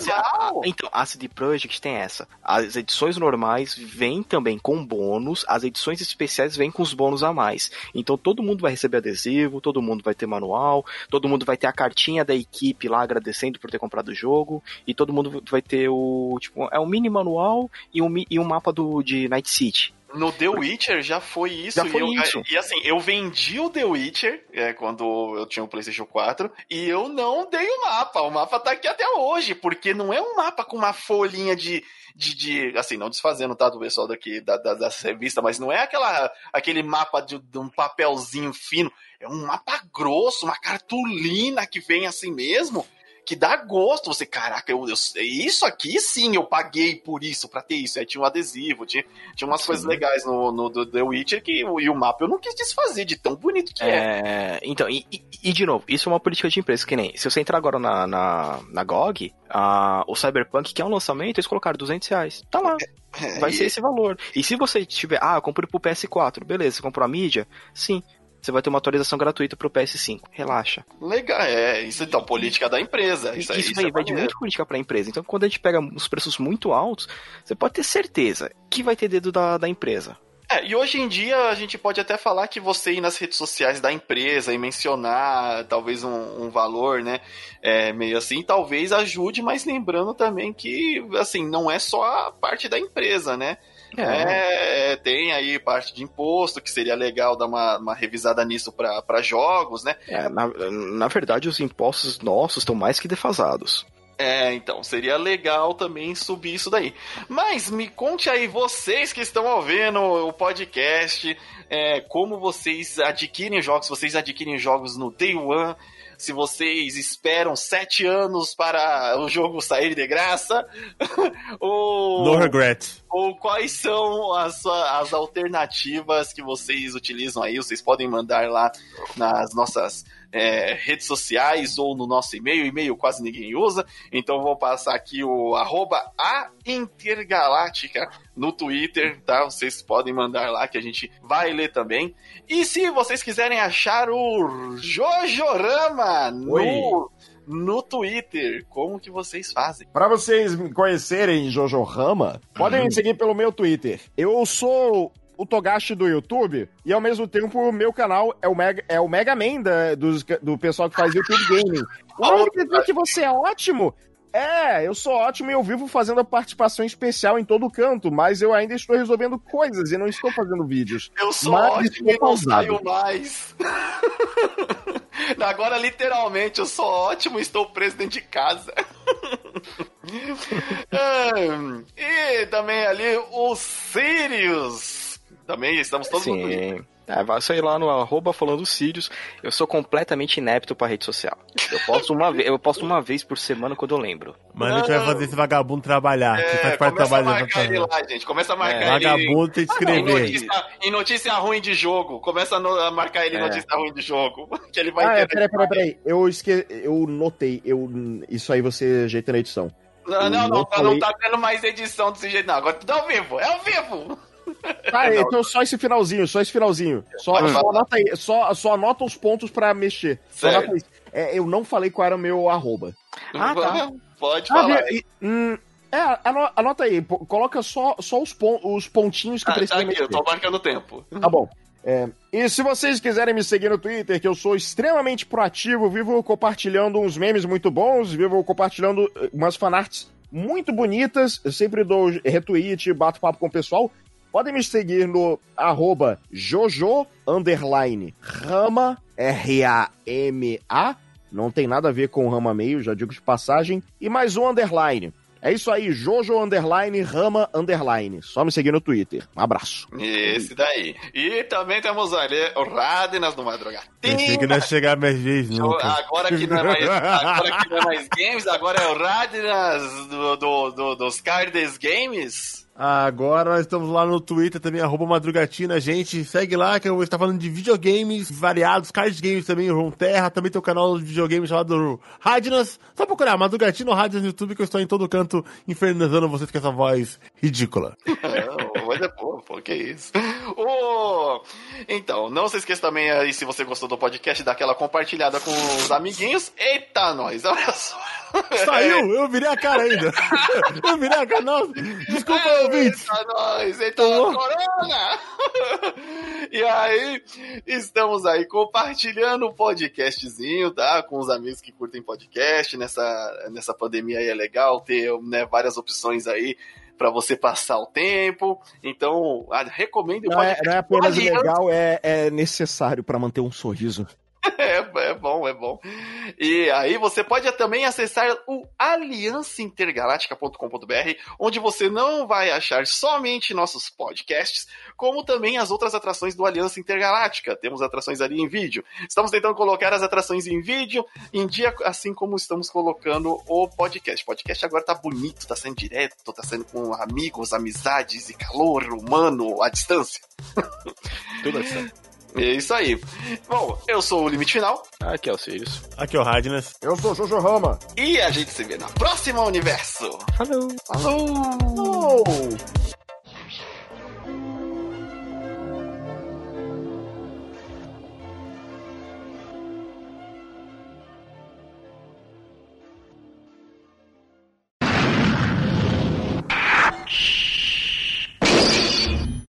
Então, a CD Projekt tem essa. As edições normais vêm também com bônus, as edições especiais vêm com os bônus a mais. Então todo mundo vai receber adesivo, todo mundo vai ter manual, todo mundo vai ter a cartinha da equipe lá agradecendo por ter comprado o jogo, e todo mundo vai ter o, tipo, é um mini manual e um, e um mapa do, de Night City. No The Witcher já foi isso. Já foi e, eu, isso. e assim, eu vendi o The Witcher é, quando eu tinha o PlayStation 4 e eu não dei o mapa. O mapa tá aqui até hoje, porque não é um mapa com uma folhinha de. De, de, assim, não desfazendo, tá, do pessoal daqui da, da, revista, mas não é aquela, aquele mapa de, de um papelzinho fino, é um mapa grosso, uma cartolina que vem assim mesmo, que dá gosto. Você, caraca, eu, eu, isso aqui sim, eu paguei por isso, pra ter isso. Aí tinha um adesivo, tinha, tinha umas sim. coisas legais no, no do The Witcher que, e o mapa eu não quis desfazer de tão bonito que é. é. Então, e, e, e, de novo, isso é uma política de empresa, que nem, se você entrar agora na, na, na GOG, a, o Cyberpunk, que é um lançamento, eles colocaram 200 reais. Tá lá. É, vai ser esse valor. E se você tiver, ah, eu comprei pro PS4, beleza, você comprou a mídia? Sim você vai ter uma atualização gratuita pro PS5. Relaxa. Legal, é. Isso então, política da empresa. Isso, isso, isso aí é vai de muito política pra empresa. Então, quando a gente pega os preços muito altos, você pode ter certeza que vai ter dedo da, da empresa. É, e hoje em dia a gente pode até falar que você ir nas redes sociais da empresa e mencionar talvez um, um valor, né? É, meio assim, talvez ajude, mas lembrando também que, assim, não é só a parte da empresa, né? É. é. tem aí parte de imposto, que seria legal dar uma, uma revisada nisso para jogos, né? É, na, na verdade, os impostos nossos estão mais que defasados. É, então, seria legal também subir isso daí. Mas me conte aí, vocês que estão ouvindo o podcast, é, como vocês adquirem jogos, vocês adquirem jogos no Day One, se vocês esperam sete anos para o jogo sair de graça, ou... No regret. Ou quais são as, as alternativas que vocês utilizam aí, vocês podem mandar lá nas nossas é, redes sociais ou no nosso e-mail. E-mail quase ninguém usa. Então vou passar aqui o arroba a Intergaláctica no Twitter, tá? Vocês podem mandar lá que a gente vai ler também. E se vocês quiserem achar o Jojorama no no Twitter. Como que vocês fazem? Para vocês me conhecerem Jojo Rama, podem me uhum. seguir pelo meu Twitter. Eu sou o Togashi do YouTube e ao mesmo tempo o meu canal é o Mega, é o Mega Man da, do, do pessoal que faz YouTube Gaming. Dizer que você é ótimo? É, eu sou ótimo e eu vivo fazendo a participação especial em todo canto, mas eu ainda estou resolvendo coisas e não estou fazendo vídeos. Eu sou mas ótimo e não saio mais. Agora, literalmente, eu sou ótimo e estou preso dentro de casa. e também ali o Sirius. Também estamos todos Sim. no é, vai sair lá no arroba falando Sirius. Eu sou completamente inepto pra rede social. Eu posto uma, vez, eu posto uma vez por semana quando eu lembro. Mas a gente vai fazer esse vagabundo trabalhar. É, faz parte começa a marcar ele lá, gente. Começa a marcar é. ele. Vagabundo tem que escrever. Em notícia, em notícia ruim de jogo. Começa a marcar ele em é. notícia ruim de jogo. Que ele vai ah, é, peraí, peraí, peraí. Eu, esque... eu notei. Eu... Isso aí você ajeita na edição. Não, não, não, tá, não tá tendo mais edição desse jeito, não. Agora tudo ao vivo. É ao vivo. Tá, então só esse finalzinho, só esse finalzinho. Só, só anota aí, só, só anota os pontos pra mexer. Só anota isso. É, eu não falei qual era o meu arroba. Ah, tá. Pode ah, falar. E, hum, é, anota aí, coloca só, só os, pon os pontinhos que ah, precisam. Tá aqui, eu tô marcando o tempo. Tá bom. É, e se vocês quiserem me seguir no Twitter, que eu sou extremamente proativo, vivo compartilhando uns memes muito bons, vivo compartilhando eh, umas fanarts muito bonitas, eu sempre dou retweet, bato papo com o pessoal. Podem me seguir no arroba Jojo underline Rama, R-A-M-A. Não tem nada a ver com Rama Meio, já digo de passagem. E mais um underline. É isso aí, Jojo Underline, Rama Underline. Só me seguir no Twitter. Um abraço. Esse daí. E também temos ali o Radnas do Madrugatinha. Pensei que não ia chegar mais vezes, nunca. Agora que não é mais, agora que não é mais games, agora é o Radnas do, do, do, dos Cardes Games. Agora nós estamos lá no Twitter também, arroba Madrugatina. Gente, segue lá que eu vou estar falando de videogames variados, card games também, Terra. Também tem o canal de videogames chamado Radnas. Só procurar Madrugatina ou Radnas no YouTube que eu estou em todo canto infernizando vocês com essa voz ridícula. É pô, pô, que isso. Oh, então, não se esqueça também aí, se você gostou do podcast, dar aquela compartilhada com os amiguinhos. Eita, nós, olha só. Saiu, eu virei a cara ainda. Eu virei a cara, nossa. Desculpa, é, ouvintes. Eita, nós, eita, oh. corona. E aí, estamos aí compartilhando o podcastzinho, tá? Com os amigos que curtem podcast. Nessa, nessa pandemia aí é legal ter né, várias opções aí para você passar o tempo. Então, recomendo. Não, é, não é apenas legal, é, é necessário para manter um sorriso. É, é bom, é bom. E aí você pode também acessar o aliançaintergaláctica.com.br, onde você não vai achar somente nossos podcasts, como também as outras atrações do Aliança Intergaláctica. Temos atrações ali em vídeo. Estamos tentando colocar as atrações em vídeo em dia, assim como estamos colocando o podcast. O podcast agora tá bonito, tá sendo direto, tá sendo com amigos, amizades e calor humano à distância. Tudo assim. É isso aí. Bom, eu sou o Limite Final. Aqui é o Sirius. Aqui é o Radnas. Eu sou o Jojo Rama. E a gente se vê na próxima universo. Falou. Falou. Falou.